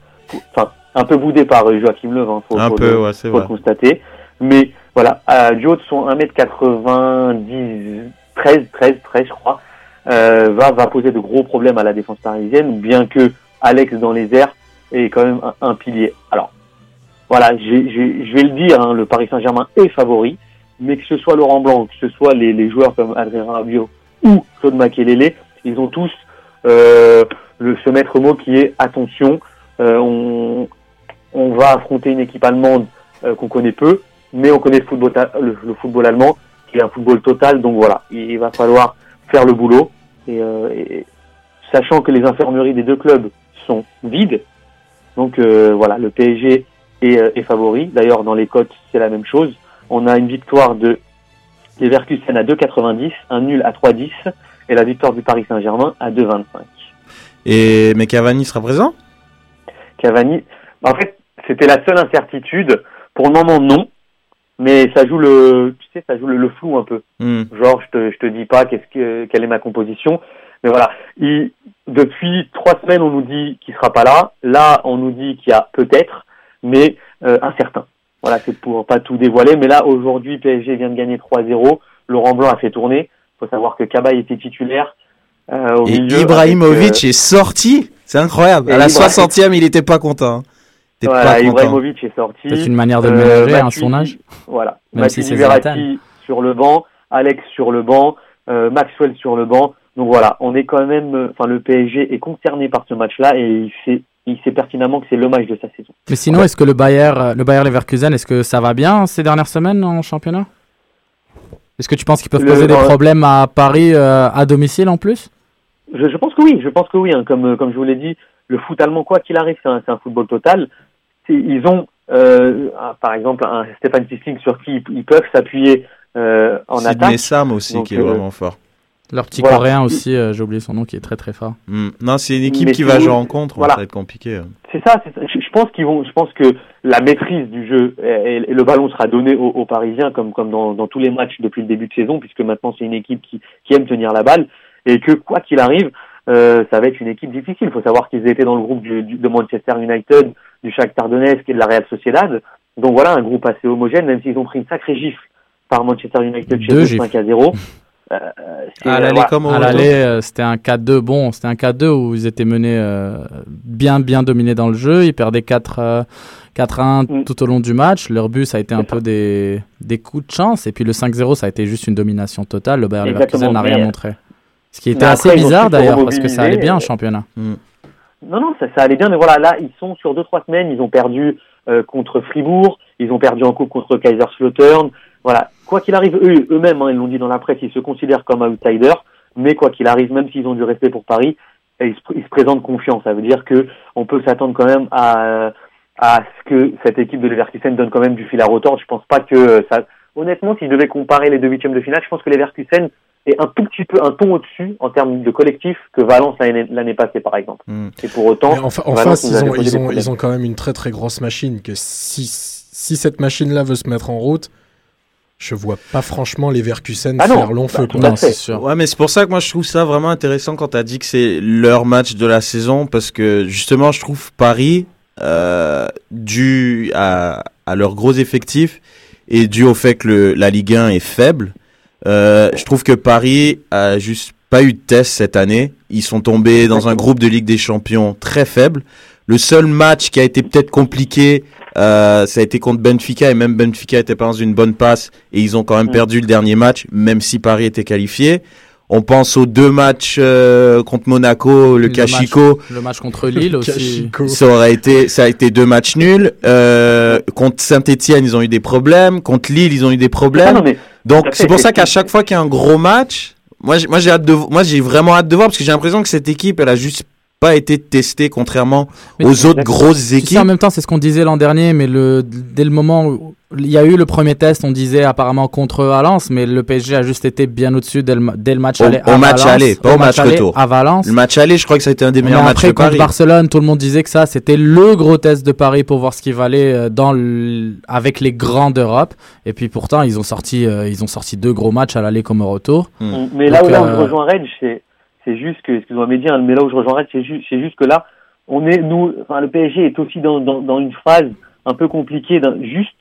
D: enfin, un peu boudé par euh, Joachim Löw, hein, faut,
E: Un
D: faut
E: peu,
D: le,
E: ouais,
D: faut le
E: vrai.
D: constater. Mais voilà, à, du haut de son 1m90, 13, 13, 13, je crois, euh, va, va poser de gros problèmes à la défense parisienne, bien que Alex dans les airs est quand même un, pilier. Alors, voilà, je vais le dire, hein, le Paris Saint-Germain est favori, mais que ce soit Laurent Blanc, que ce soit les, joueurs comme Adrien Rabiot ou Claude Makelele, ils ont tous euh, le, ce maître mot qui est attention, euh, on, va affronter une équipe allemande qu'on connaît peu, mais on connaît le football, le football allemand, qui est un football total, donc voilà, il va falloir faire le boulot, et, euh, et sachant que les infirmeries des deux clubs sont vides, donc euh, voilà, le PSG est, euh, est favori, d'ailleurs dans les cotes c'est la même chose, on a une victoire de Leverkusen à 2,90, un nul à 3,10, et la victoire du Paris Saint-Germain à 2,25.
E: Et mais Cavani sera présent?
D: Cavani. En fait, c'était la seule incertitude. Pour le moment, non. Mais ça joue le, tu sais, ça joue le, le flou un peu.
E: Hmm.
D: Genre, je te, je te dis pas qu'est-ce que, quelle est ma composition. Mais voilà. Il, depuis trois semaines, on nous dit qu'il sera pas là. Là, on nous dit qu'il y a peut-être, mais euh, incertain. Voilà, c'est pour pas tout dévoiler. Mais là, aujourd'hui, PSG vient de gagner 3-0. Laurent Blanc a fait tourner. faut savoir que Kaba était titulaire. euh, au
E: Et
D: milieu
E: Ibrahimovic
D: euh,
E: est sorti. C'est incroyable.
D: et
E: À la
D: Ibra-
E: 60e, il était pas content. Hein.
D: Voilà,
E: pas content.
D: Ibrahimovic est sorti.
C: C'est une manière de le
D: Euh,
C: ménager à
D: Matuidi-
C: son âge.
D: Voilà.
C: Même si Zlatan.
D: Verratti sur le banc, Alex sur le banc, euh, Maxwell sur le banc. Donc voilà, on est quand même, euh, enfin le PSG est concerné par ce match-là et il sait, il sait pertinemment que c'est le match de sa saison.
C: Mais sinon, est-ce que le Bayer, euh, le Bayer Leverkusen, est-ce que ça va bien ces dernières semaines en championnat? Est-ce que tu penses qu'ils peuvent
D: Le-
C: poser des problèmes à Paris euh, à domicile en plus?
D: Je, je pense que oui, je pense que oui. hein. Comme, comme je vous l'ai dit, le foot allemand, quoi qu'il arrive, c'est un, c'est un football total. Ils ont, euh, par exemple, un Stéphane Kissling sur qui ils, peuvent s'appuyer euh, en
E: Sidney
D: attaque.
E: Sam aussi
D: Donc,
E: qui est
D: euh,
E: vraiment fort.
C: Leur petit
D: Voilà.
C: coréen aussi, euh, j'ai oublié son nom, qui est très très fort.
E: Hmm. Non, c'est une équipe
D: Mais
E: qui va jouer en contre.
D: voilà.
E: Ça va être compliqué. hein.
D: C'est ça. Je, je pense qu'ils vont, je pense que la maîtrise du jeu et, et le ballon sera donné aux, aux Parisiens comme comme dans, dans tous les matchs depuis le début de saison, puisque maintenant c'est une équipe qui, qui aime tenir la balle et que quoi qu'il arrive, euh, ça va être une équipe difficile. Il faut savoir qu'ils étaient dans le groupe du, du- de Manchester United, du Shakhtar Donetsk et de la Real Sociedad. Donc voilà, un groupe assez homogène, même s'ils ont pris une sacrée gifle par Manchester United chez eux
C: gifles.
D: 5 à 0. Euh, c'est-
E: À l'aller
C: euh, c'était un 4-2. Bon, c'était un 4-2 où ils étaient menés euh, bien, bien dominés dans le jeu. Ils perdaient 4, euh, 4-1
D: Mm.
C: tout au long du match. Leur but, ça a été un peu des, des coups de chance. Et puis le 5-0, ça a été juste une domination totale. Le Bayer
D: Exactement,
C: Leverkusen n'a rien montré. Ce qui était
D: Mais
C: assez
D: après,
C: bizarre d'ailleurs, parce que ça allait bien en
D: euh,
C: championnat.
D: Non, non, ça, ça allait bien, mais voilà, là, ils sont sur deux, trois semaines, ils ont perdu euh, contre Fribourg, ils ont perdu en coupe contre Kaiserslautern. Voilà, quoi qu'il arrive, eux, eux-mêmes, hein, ils l'ont dit dans la presse, ils se considèrent comme outsiders, mais quoi qu'il arrive, même s'ils ont du respect pour Paris, ils se, ils se présentent confiants. Ça veut dire que on peut s'attendre quand même à, à ce que cette équipe de Leverkusen donne quand même du fil à retordre. Je pense pas que euh, ça. Honnêtement, s'ils devaient comparer les deux huitièmes de finale, je pense que Leverkusen est un tout petit peu un ton au-dessus en termes de collectif que Valence l'année passée, par exemple.
E: Hmm.
D: Et pour autant,
F: Mais en, fa- en
D: Valence
F: face,
D: nous a
F: ils ont,
D: posé
F: ils,
D: des
F: ont,
D: problèmes.
F: ils ont quand même une très très grosse machine. Que si, si cette machine-là veut se mettre en route, je vois pas franchement les Verkusen
D: Ah
F: faire long
D: bah,
F: feu.
C: Non, sûr.
E: Ouais, mais c'est pour ça que moi je trouve ça vraiment intéressant quand tu as dit que c'est leur match de la saison parce que justement je trouve Paris euh, dû à, à leur gros effectif et dû au fait que le, la Ligue 1 est faible. Euh, je trouve que Paris a juste pas eu de test cette année. Ils sont tombés dans un groupe de Ligue des Champions très faible. Le seul match qui a été peut-être compliqué, euh, ça a été contre Benfica et même Benfica était pas dans une bonne passe et ils ont quand même perdu le dernier match, même si Paris était qualifié. On pense aux deux matchs euh, contre Monaco, le
C: Le
E: Kashiko.
C: Le match contre Lille aussi.
E: Ça aurait été, ça a été deux matchs nuls. Euh, contre Saint-Etienne, ils ont eu des problèmes. Contre Lille, ils ont eu des
D: Ah
E: problèmes.
D: non, mais
E: Donc c'est pour ça qu'à chaque fois qu'il y a un gros match, moi j'ai- moi j'ai hâte de moi j'ai vraiment hâte de voir parce que j'ai l'impression que cette équipe elle a juste pas été testé contrairement
C: Mais
E: aux autres grosses
C: Tu sais,
E: équipes.
C: en même temps, c'est ce qu'on disait l'an dernier, mais le, dès le moment où il y a eu le premier test, on disait apparemment contre Valence, mais le PSG a juste été bien au-dessus dès le, ma- dès le match
E: Au-
C: aller. à
E: au match
C: Valence,
E: aller, pas au match retour.
C: À Valence.
E: Le match aller, je crois que ça a été un des
C: Mais
E: meilleurs matchs
C: après,
E: de
C: contre
E: Paris.
C: Barcelone, tout le monde disait que ça, c'était le gros test de Paris pour voir ce qu'il valait euh, dans le- avec les grands d'Europe. Et puis pourtant, ils ont sorti, euh, ils ont sorti deux gros matchs à l'aller comme au retour.
E: Hmm.
D: Mais là, où,
C: Donc,
D: là où
C: euh,
D: je rejoins Reg, c'est, c'est juste que, excuse-moi Mehdi, hein, mais là où je rejoins c'est juste, c'est juste que là, on est, nous, enfin, le PSG est aussi dans, dans, dans une phase un peu compliquée, juste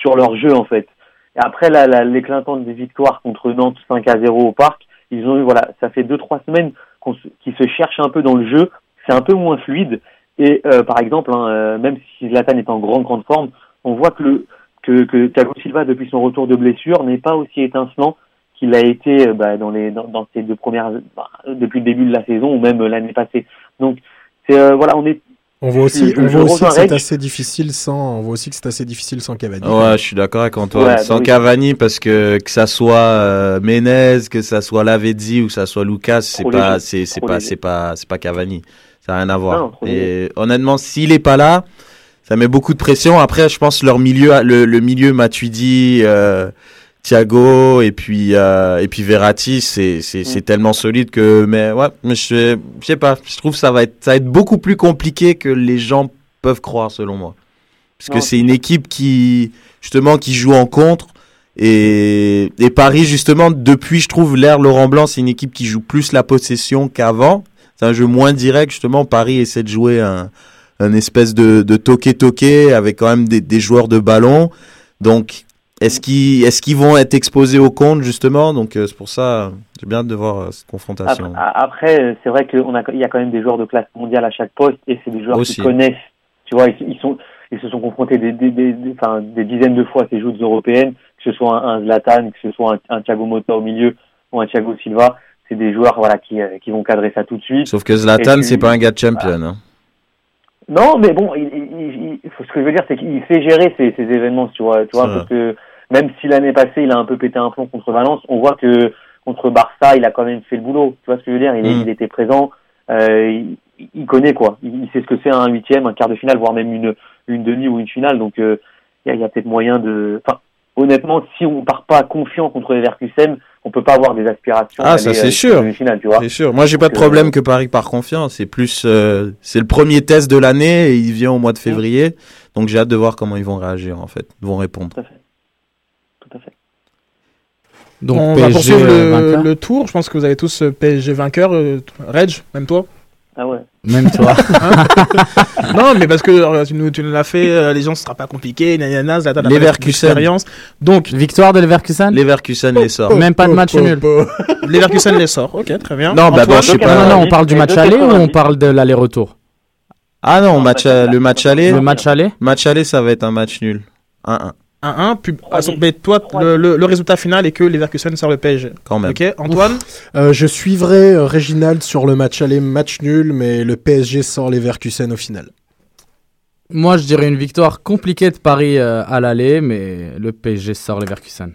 D: sur leur jeu, en fait. Et après, la, la, l'éclatante des victoires contre Nantes 5 à 0 au parc, ils ont eu, voilà, ça fait deux, trois semaines qu'on qu'ils se cherchent un peu dans le jeu. C'est un peu moins fluide. Et, euh, par exemple, hein, euh, même si Zlatan est en grande, grande forme, on voit que le, que, que Thiago Silva, depuis son retour de blessure, n'est pas aussi étincelant qu'il a été euh, bah, dans les dans, dans ces deux premières bah, depuis le début de la saison ou même euh, l'année passée. Donc c'est euh, voilà, on est
F: On voit aussi, on voit que c'est assez difficile sans, on voit aussi que c'est assez difficile sans Cavani.
E: Ouais, je suis d'accord avec Antoine.
D: Ouais,
E: Sans
D: oui.
E: Cavani, parce que que ça soit euh, Menez, que ça soit Lavezzi ou que ça soit Lucas, c'est pas, c'est pas, c'est pas, c'est pas Cavani. Ça a rien à voir.
D: Non,
E: Et honnêtement, s'il est pas là, ça met beaucoup de pression. Après, je pense leur milieu, le, le milieu Matuidi, euh, Thiago et puis euh, et puis Verratti, c'est c'est
D: Mm.
E: tellement solide que mais ouais, mais je je sais pas, je trouve que ça va être ça va être beaucoup plus compliqué que les gens peuvent croire selon moi. Parce que c'est une équipe qui justement qui joue en contre et et Paris justement depuis je trouve l'ère Laurent Blanc, c'est une équipe qui joue plus la possession qu'avant. C'est un jeu moins direct justement, Paris essaie de jouer un un espèce de de toqué-toqué avec quand même des des joueurs de ballon. Donc est-ce qu'ils vont être exposés au compte justement? Donc euh, c'est pour ça j'ai bien hâte de voir euh, cette confrontation.
D: Après, c'est vrai qu'il a, y a quand même des joueurs de classe mondiale à chaque poste et c'est des joueurs
E: Aussi.
D: qui connaissent. Tu vois, ils, ils sont, ils se sont confrontés des, des, des, des- enfin, des dizaines de fois à ces joutes européennes, que ce soit un, un Zlatan, que ce soit un, un Thiago Motta au milieu ou un Thiago Silva. C'est des joueurs voilà qui, euh, qui vont cadrer ça tout de suite.
E: Sauf que Zlatan c'est pas un gars de champion. hein.
D: Non, mais bon, il, il, il- faut- ce que je veux dire, c'est qu'il sait gérer ces, ces événements, tu vois, tu vois, parce que même si l'année passée il a un peu pété un plomb contre Valence, on voit que contre Barça, il a quand même fait le boulot. Tu vois ce que je veux dire? Il,
E: Mm.
D: il était présent, euh, il, il connaît quoi. Il, il sait ce que c'est un huitième, un quart de finale, voire même une une demi ou une finale. Donc euh, il y a, y a peut-être moyen de. Enfin, honnêtement, si on part pas confiant contre les Leverkusen, on peut pas avoir des aspirations.
E: Ah, ça, c'est
D: euh,
E: sûr.
D: Une finale, tu vois.
E: C'est sûr. Moi, j'ai pas de
D: Donc,
E: problème
D: euh,
E: que Paris part confiant. C'est plus, euh, c'est le premier test de l'année et il vient au mois de février. Donc, j'ai hâte de voir comment ils vont réagir, en fait. Ils vont répondre.
D: Tout à fait.
C: Donc
B: on
C: PSG
B: va poursuivre
C: euh,
B: le, tour. Je pense que vous avez tous euh, PSG vainqueur. euh, Reg, même toi
D: Ah ouais.
C: Même toi.
B: Non, mais parce que euh, tu nous, tu nous l'as fait, euh, les gens, ce sera pas compliqué. Nanana, Zlatan a d'expérience. Donc,
C: Victoire de Leverkusen?
E: Leverkusen les sort.
C: Même pas de match
F: Oh,
C: nul.
F: oh,
B: Leverkusen les sort. Ok, très bien.
E: Non, bah, bon, je sais pas.
C: Non, non, on
D: 90,
C: parle du match aller ou on
D: 90.
C: parle de l'aller-retour?
E: Ah non,
D: Non,
E: match, le match aller,
C: Le match aller?
E: Match aller, ça va être un match nul. 1-1,
B: 1-1. puis- ah,
D: dix.
B: mais toi, le, le- le résultat final est que Leverkusen sort le PSG.
E: quand même.
B: Ok, Antoine
F: Euh, je suivrai euh, Reginald sur le match aller, match nul, mais le PSG sort les Verkusen au final.
C: Moi, je dirais une victoire compliquée de Paris euh, à l'aller, mais le PSG sort Leverkusen.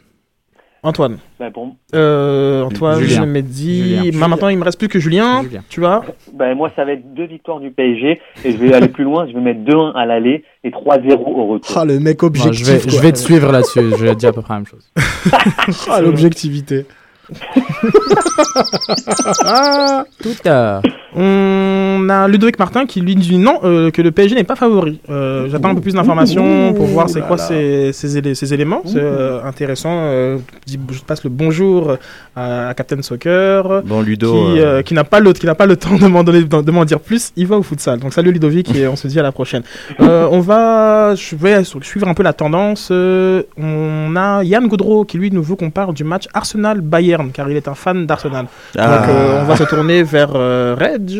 B: Antoine.
D: Bah, bon,
B: Euh, Antoine,
C: Julien.
B: Mehdi.
C: Julien.
B: Bah, maintenant, il me reste plus que Julien.
C: Julien.
B: Tu vois
D: Ben, moi, ça va être deux victoires du PSG et je vais aller plus loin. Je vais mettre 2-1 à l'aller et 3-0 au retour.
F: Ah, le mec objectif.
C: je, vais, je vais te suivre là-dessus. Je vais dire à peu près la même chose.
F: Ah, l'objectivité.
C: Tout à
B: On a Ludovic Martin qui lui dit non, euh, que le PSG n'est pas favori. Euh, J'attends un peu plus d'informations pour voir c'est quoi ces, ces, élé- ces éléments. C'est euh, intéressant. Je passe le bonjour à, à Captain Soccer.
E: Bon, Ludo.
B: qui, qui n'a pas le qui n'a pas le temps de m'en de dire plus, il va au futsal. Donc salut Ludovic et on se dit à la prochaine. On va je vais suivre un peu la tendance. On a Yann Gaudreau qui lui nous veut qu'on parle du match Arsenal Bayern car il est un fan d'Arsenal.
E: ah,
B: Donc euh, on va se tourner vers euh, Reg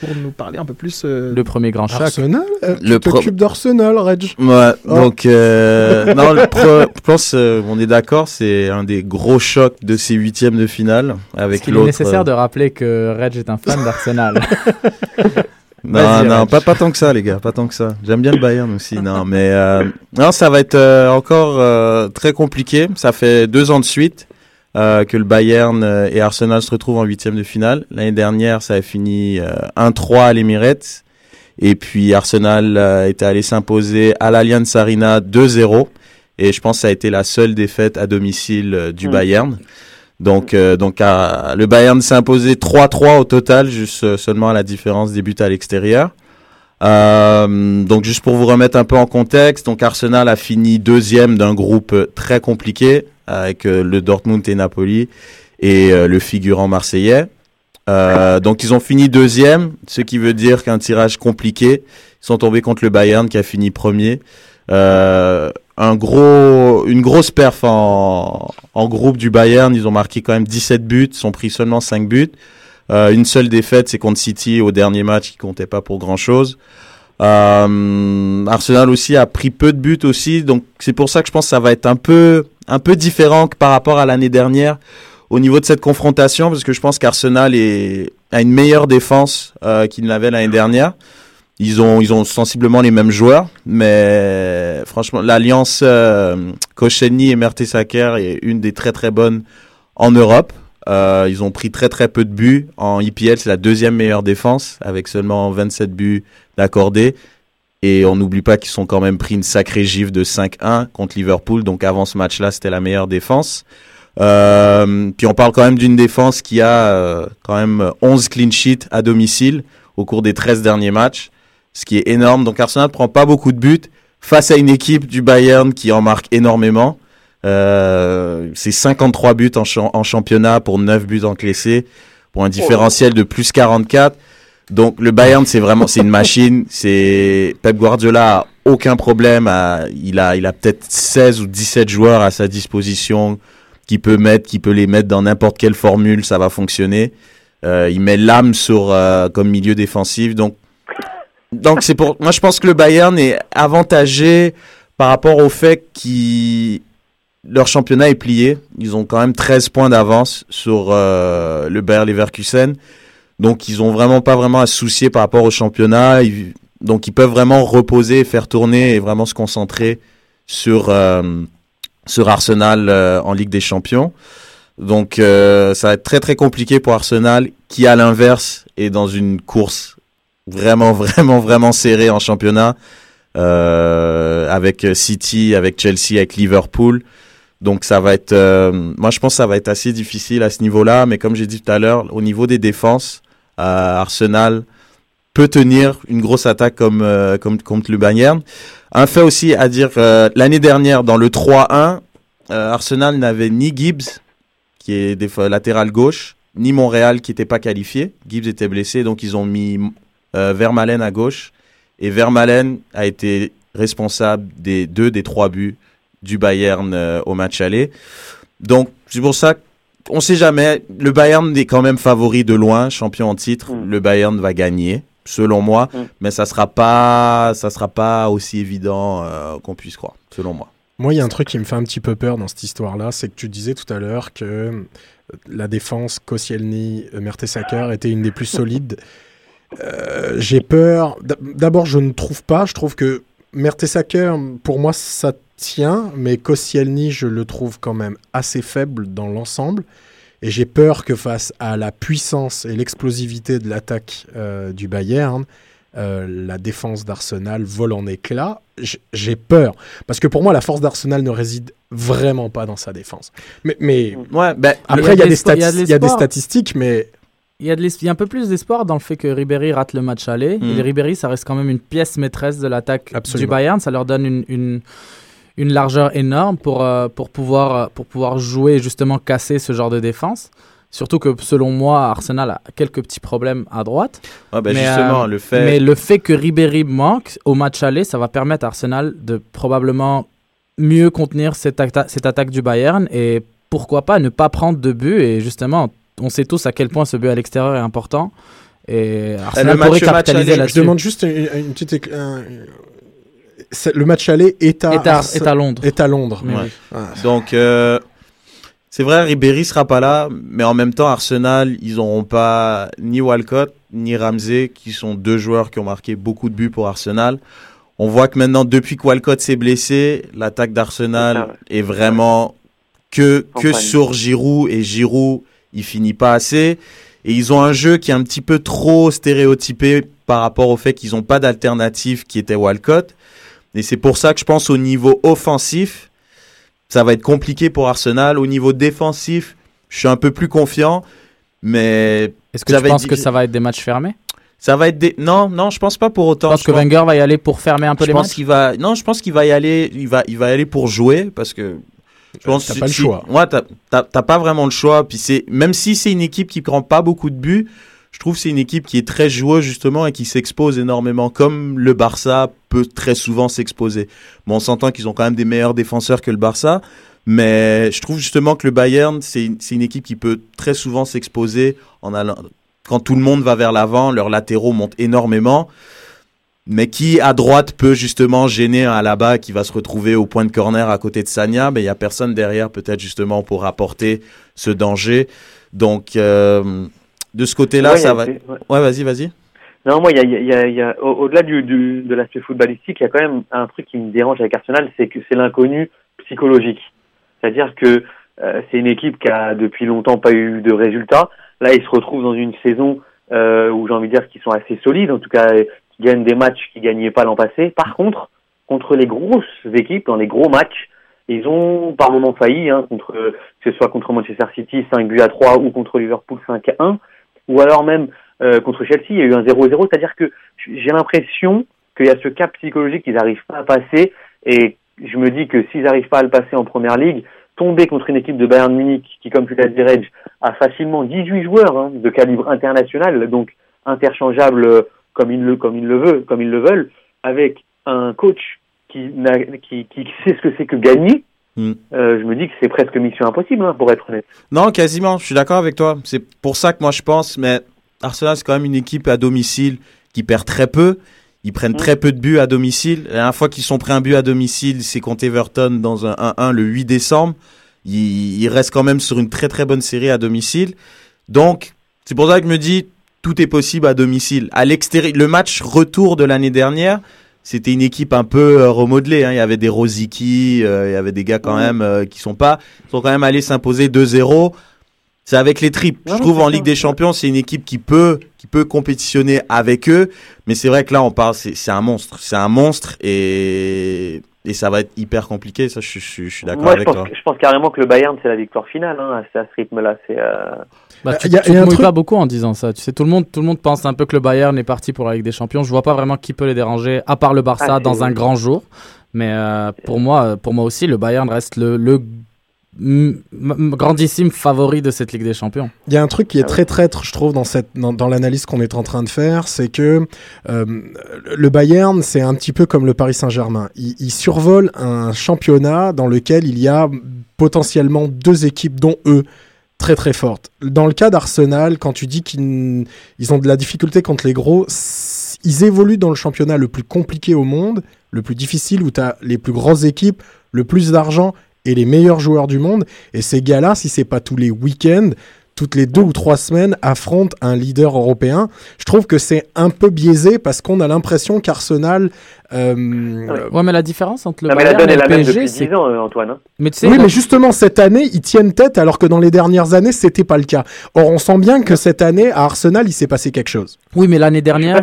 B: pour nous parler un peu plus euh,
C: le premier grand choc.
F: Arsenal euh,
E: Le
F: t'occupes d'Arsenal, Reg
E: Ouais,
F: Oh.
E: donc euh, non, le pro- je pense euh, on est d'accord, c'est un des gros chocs de ces huitièmes de finale avec
C: qu'il est nécessaire de rappeler que Reg est un fan d'Arsenal
E: Non, non, pas, pas tant que ça, les gars, pas tant que ça. J'aime bien le Bayern aussi, non, mais euh, non, ça va être euh, encore euh, très compliqué. Ça fait deux ans de suite. Euh, que le Bayern euh, et Arsenal se retrouvent en huitième de finale. L'année dernière, ça a fini euh, 1-3 à l'Emirates. Et puis Arsenal euh, était allé s'imposer à l'Allianz Arena 2-0. Et je pense que ça a été la seule défaite à domicile euh, du
D: Mm.
E: Bayern. Donc, euh, donc euh, le Bayern s'est imposé 3-3 au total, juste euh, seulement à la différence des buts à l'extérieur. Euh, donc juste pour vous remettre un peu en contexte, donc Arsenal a fini deuxième d'un groupe très compliqué avec euh, le Dortmund et Napoli et euh, le figurant marseillais. Euh, donc ils ont fini deuxième, ce qui veut dire qu'un tirage compliqué. Ils sont tombés contre le Bayern qui a fini premier. Un gros, une grosse perf en, en groupe du Bayern. Ils ont marqué quand même 17 buts, ils ont pris seulement 5 buts. Euh, une seule défaite, c'est contre City au dernier match qui comptait pas pour grand chose. Euh, Arsenal aussi a pris peu de buts aussi, donc c'est pour ça que je pense que ça va être un peu, un peu différent que par rapport à l'année dernière au niveau de cette confrontation, parce que je pense qu'Arsenal est, a une meilleure défense euh, qu'il n'avait l'année dernière. Ils ont, ils ont sensiblement les mêmes joueurs, mais franchement, l'alliance euh, Koscielny et Mertesacker est une des très très bonnes en Europe. Euh, ils ont pris très très peu de buts. En IPL, c'est la deuxième meilleure défense, avec seulement 27 buts d'accordés. Et on n'oublie pas qu'ils sont quand même pris une sacrée gifle de 5-1 contre Liverpool. Donc avant ce match-là, c'était la meilleure défense. Euh, puis on parle quand même d'une défense qui a euh, quand même 11 clean sheets à domicile au cours des 13 derniers matchs, ce qui est énorme. Donc Arsenal prend pas beaucoup de buts face à une équipe du Bayern qui en marque énormément. Euh, c'est 53 buts en, cha- en championnat pour 9 buts encaissés, pour un différentiel de plus 44. Donc le Bayern, c'est vraiment c'est une machine. C'est Pep Guardiola a aucun problème. À, il a il a peut-être 16 ou 17 joueurs à sa disposition qui peut mettre, qui peut les mettre dans n'importe quelle formule, ça va fonctionner. Euh, il met l'âme sur euh, comme milieu défensif. Donc donc c'est pour moi je pense que le Bayern est avantagé par rapport au fait qu'ils leur championnat est plié. Ils ont quand même 13 points d'avance sur euh, le Bayer Leverkusen. Donc ils ont vraiment pas vraiment à se soucier par rapport au championnat. Donc ils peuvent vraiment reposer, faire tourner et vraiment se concentrer sur euh, sur Arsenal euh, en Ligue des Champions. Donc ça va être très très compliqué pour Arsenal qui à l'inverse est dans une course vraiment vraiment vraiment serrée en championnat avec City, avec Chelsea, avec Liverpool. Donc ça va être, euh, moi je pense que ça va être assez difficile à ce niveau-là, mais comme j'ai dit tout à l'heure, au niveau des défenses, euh, Arsenal peut tenir une grosse attaque comme, euh, contre le Bayern. Un fait aussi à dire, l'année dernière dans le 3-1, euh, Arsenal n'avait ni Gibbs, qui est latéral gauche, ni Montréal qui n'était pas qualifié. Gibbs était blessé, donc ils ont mis Vermaelen à gauche. Et Vermaelen a été responsable des deux des trois buts du Bayern euh, au match aller. Donc, c'est pour ça qu'on sait jamais. Le Bayern est quand même favori de loin, champion en titre.
D: Mm.
E: Le Bayern va gagner, selon moi,
D: Mm.
E: mais ça sera pas, ça sera pas aussi évident euh, qu'on puisse croire, selon moi.
F: Moi, il y a un truc qui me fait un petit peu peur dans cette histoire-là, c'est que tu disais tout à l'heure que euh, la défense Koscielny, Mertesacker était une des plus solides. Euh, J'ai peur. D'abord, je ne trouve pas. Je trouve que Mertesacker, pour moi, ça tient, mais Koscielny, je le trouve quand même assez faible dans l'ensemble. Et j'ai peur que face à la puissance et l'explosivité de l'attaque euh, du Bayern, euh, la défense d'Arsenal vole en éclats. J'ai peur. Parce que pour moi, la force d'Arsenal ne réside vraiment pas dans sa défense. Mais, mais
E: Ouais, ben,
F: après, il y, a
C: de
F: des
C: y
F: y a statistiques, mais
C: Il y, a de l'es- il y a un peu plus d'espoir dans le fait que Ribéry rate le match aller.
E: Mm.
C: Et Ribéry, ça reste quand même une pièce maîtresse de l'attaque du. Bayern. Ça leur donne une, une, une largeur énorme pour, euh, pour, pouvoir, euh, pour pouvoir jouer et justement casser ce genre de défense. Surtout que selon moi, Arsenal a quelques petits problèmes à droite.
E: ouais,
C: Mais,
E: justement,
C: euh,
E: le fait.
C: Mais le fait que Ribéry manque au match aller, ça va permettre à Arsenal de probablement mieux contenir cette, atta- cette attaque du Bayern et pourquoi pas ne pas prendre de but. Et justement, on sait tous à quel point ce but à l'extérieur est important. Et Arsenal
E: match-
C: pourrait
E: le match
C: capitaliser
E: aller,
F: je
C: là-dessus.
F: demande juste une, une petite. un- le match aller est à,
C: Est à, est à Londres.
F: est à Londres.
C: Mais
E: Ouais.
C: oui.
F: Ah.
E: Donc, euh, c'est vrai, Ribéry sera pas là, mais en même temps, Arsenal, ils n'auront pas ni Walcott ni Ramsey, qui sont deux joueurs qui ont marqué beaucoup de buts pour Arsenal. On voit que maintenant, depuis que Walcott s'est blessé, l'attaque d'Arsenal est vraiment que, que sur Giroud et Giroud, il finit pas assez. Et ils ont un jeu qui est un petit peu trop stéréotypé par rapport au fait qu'ils n'ont pas d'alternative qui était Walcott. Et c'est pour ça que je pense au niveau offensif, ça va être compliqué pour Arsenal. Au niveau défensif, je suis un peu plus confiant. Mais
C: Est-ce que
E: Ça
C: tu
E: va être
C: penses que ça va être des matchs fermés?
E: Ça va être des... Non, non, je pense pas pour autant.
C: pense
E: Je
C: que
E: pense-
C: Wenger va y aller pour fermer un peu
E: je
C: les
E: pense
C: matchs?
E: qu'il va non je pense qu'il va y aller il va il va y aller pour jouer parce que je pense
F: T'as
E: que
F: pas le
E: si-
F: choix.
E: ouais t'as t'as- t'as pas vraiment le choix puis c'est même si c'est une équipe qui prend pas beaucoup de buts je trouve que c'est une équipe qui est très joueuse justement et qui s'expose énormément comme le Barça peut très souvent s'exposer bon on s'entend qu'ils ont quand même des meilleurs défenseurs que le Barça mais je trouve justement que le Bayern c'est une- équipe qui peut très souvent s'exposer en allant quand tout le monde va vers l'avant leurs latéraux montent énormément mais qui à droite peut justement gêner un Alaba qui va se retrouver au point de corner à côté de Sanya, mais il y a personne derrière peut-être justement pour apporter ce danger. Donc euh, de ce côté-là,
D: Ouais,
E: ça va.
D: ouais.
E: Ouais, vas-y, vas-y.
D: Non, moi, y a, il y a- il y a- au- au-delà du, du- de l'aspect footballistique, il y a quand même un truc qui me dérange avec Arsenal, c'est que c'est l'inconnu psychologique. C'est-à-dire que euh, c'est une équipe qui a depuis longtemps pas eu de résultats. Là, ils se retrouvent dans une saison euh, où j'ai envie de dire qu'ils sont assez solides, en tout cas, qui gagnent des matchs qu'ils gagnaient pas l'an passé. Par contre, contre les grosses équipes, dans les gros matchs, ils ont par moments failli, hein, contre, que ce soit contre Manchester City 5 buts à 3 ou contre Liverpool 5 à 1, ou alors même euh, contre Chelsea, il y a eu un 0-0, c'est-à-dire que j'ai l'impression qu'il y a ce cap psychologique qu'ils n'arrivent pas à passer, et je me dis que s'ils n'arrivent pas à le passer en première ligue, tomber contre une équipe de Bayern Munich qui, comme tu l'as dit, Reg, a facilement 18 joueurs hein, de calibre international, donc interchangeables euh, comme ils le comme ils le veulent, comme ils le veulent, avec un coach qui, qui, qui sait ce que c'est que gagner.
E: Hmm.
D: euh, je me dis que c'est presque mission impossible, hein, pour être honnête.
E: Non, quasiment. Je suis d'accord avec toi. C'est pour ça que moi je pense. Mais Arsenal c'est quand même une équipe à domicile qui perd très peu. Ils prennent
D: Mm.
E: très peu de buts à domicile. La dernière fois qu'ils sont pris un but à domicile, c'est contre Everton dans un 1-1 le 8 décembre. Ils, ils restent quand même sur une très très bonne série à domicile. Donc, c'est pour ça que je me dis, tout est possible à domicile. À l'extérieur, le match retour de l'année dernière, c'était une équipe un peu euh, remodelée. hein. Il y avait des Rosicky, euh, il y avait des gars quand
D: Ouais.
E: même euh, qui sont pas, sont quand même allés s'imposer 2-0. C'est avec les tripes. Je trouve en. Ligue des Champions, c'est une équipe qui peut, qui peut compétitionner avec eux. Mais c'est vrai que là, on parle, c'est un monstre. C'est un monstre et, et ça va être hyper compliqué. Ça, je, je- je suis d'accord avec
D: pense,
E: toi.
D: je pense carrément que le Bayern, c'est la victoire finale, hein, à, à ce rythme-là. C'est, euh,
C: Bah, tu
F: Il y a-
C: tu
F: y a
C: te mouilles
F: truc-
C: pas beaucoup en disant ça. Tu sais, tout le monde, tout le monde pense un peu que le Bayern est parti pour la Ligue des Champions. Je vois pas vraiment qui peut les déranger, à part le Barça
D: Ah,
C: dans un grand jour. Mais euh, pour moi, pour moi aussi, le Bayern reste le, grandissime favori de cette Ligue des Champions.
F: Il y a un truc qui est
D: Ah
F: très traître, je trouve, dans, cette, dans, dans l'analyse qu'on est en train de faire, c'est que euh, le Bayern, c'est un petit peu comme le Paris Saint-Germain. Il, il survole un championnat dans lequel il y a potentiellement deux équipes, dont eux, très très fortes. Dans le cas d'Arsenal, quand tu dis qu'ils ont de la difficulté contre les gros, ils évoluent dans le championnat le plus compliqué au monde, le plus difficile, où tu as les plus grosses équipes, le plus d'argent et les meilleurs joueurs du monde. Et ces gars-là, si c'est pas tous les week-ends, toutes les deux ou trois semaines, affrontent un leader européen. Je trouve que c'est un peu biaisé parce qu'on a l'impression qu'Arsenal. euh,
C: Ouais, mais la différence entre le
D: non, mais la
C: Bayern
D: donne
C: et le PSG,
D: depuis
C: c'est
D: 10 ans, euh, Antoine. hein.
C: mais tu sais,
F: oui, mais justement, cette année, ils tiennent tête alors que dans les dernières années, c'était pas le cas. Or, on sent bien que cette année, à Arsenal, il s'est passé quelque chose.
C: oui, mais l'année dernière,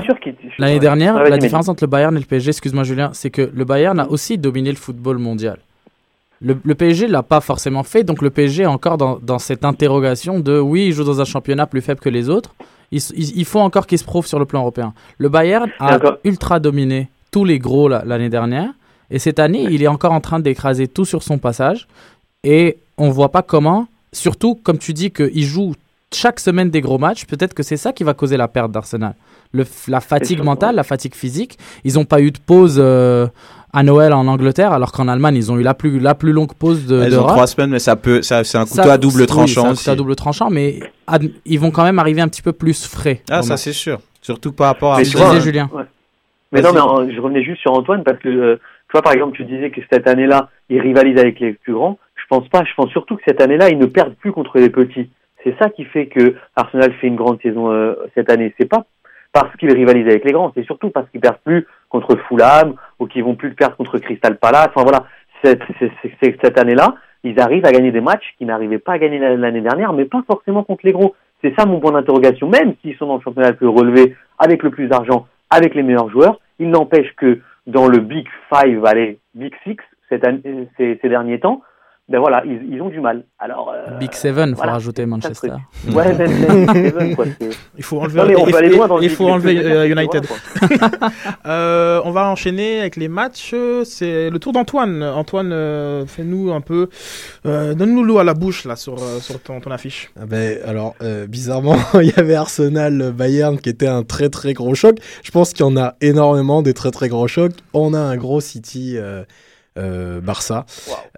C: L'année dernière, la différence entre le Bayern et le PSG, excuse-moi Julien, c'est que le Bayern a aussi dominé le football mondial. Le, le PSG l'a pas forcément fait, donc le PSG est encore dans, dans cette interrogation de oui, il joue dans un championnat plus faible que les autres. Il, s- il- il faut encore qu'il se prouve sur le plan européen. Le Bayern a ultra dominé tous les gros la- l'année dernière, et cette année, il est encore en train d'écraser tout sur son passage, et on voit pas comment, surtout comme tu dis qu'il joue chaque semaine des gros matchs, peut-être que c'est ça qui va causer la perte d'Arsenal. La fatigue mentale, la fatigue physique. Ils n'ont pas eu de pause euh, à Noël en Angleterre, alors qu'en Allemagne, ils ont eu la plus, la plus longue pause de,
E: Elles ont trois semaines, mais ça peut, ça, c'est un couteau
C: Ça-
E: à double
C: oui,
E: tranchant
C: c'est un couteau à double tranchant, mais ad- ils vont quand même arriver un petit peu plus frais.
E: Ah, ça c'est sûr. Surtout par rapport à
D: Mais
C: Tu disais, Julien.
D: Mais non, mais je revenais juste sur Antoine parce que, euh, tu vois, par exemple, tu disais que cette année-là, ils rivalisent avec les plus grands. Je pense pas. Je pense surtout que cette année-là, ils ne perdent plus contre les petits. C'est ça qui fait que Arsenal fait une grande saison euh, cette année. C'est pas parce qu'ils rivalisent avec les grands, c'est surtout parce qu'ils perdent plus contre Fulham ou qu'ils vont plus perdre contre Crystal Palace. Enfin voilà, cette, cette année-là, ils arrivent à gagner des matchs qu'ils n'arrivaient pas à gagner l'année dernière, mais pas forcément contre les gros. C'est ça mon point d'interrogation. Même s'ils sont dans le championnat le plus relevé, avec le plus d'argent, avec les meilleurs joueurs, il n'empêche que dans le Big Five, allez, Big Six, ces, ces derniers temps, ben voilà, ils, ils ont du mal. Alors, euh,
C: Big Seven, faut
D: voilà,
C: rajouter Manchester.
D: Ouais, même, même Big Seven, quoi. c'est-
B: Il faut enlever,
D: Non, mais on peut aller loin dans
B: il faut enlever euh, United.
D: loin.
B: Euh, on va enchaîner avec les matchs. C'est le tour d'Antoine. Antoine, euh, fais-nous un peu. Euh, Donne-nous l'eau à la bouche là sur, sur ton, ton affiche.
F: Ah ben, alors, euh, bizarrement, il y avait Arsenal-Bayern qui était un très très gros choc. Je pense qu'il y en a énormément des très très gros chocs. On a un gros City Barça.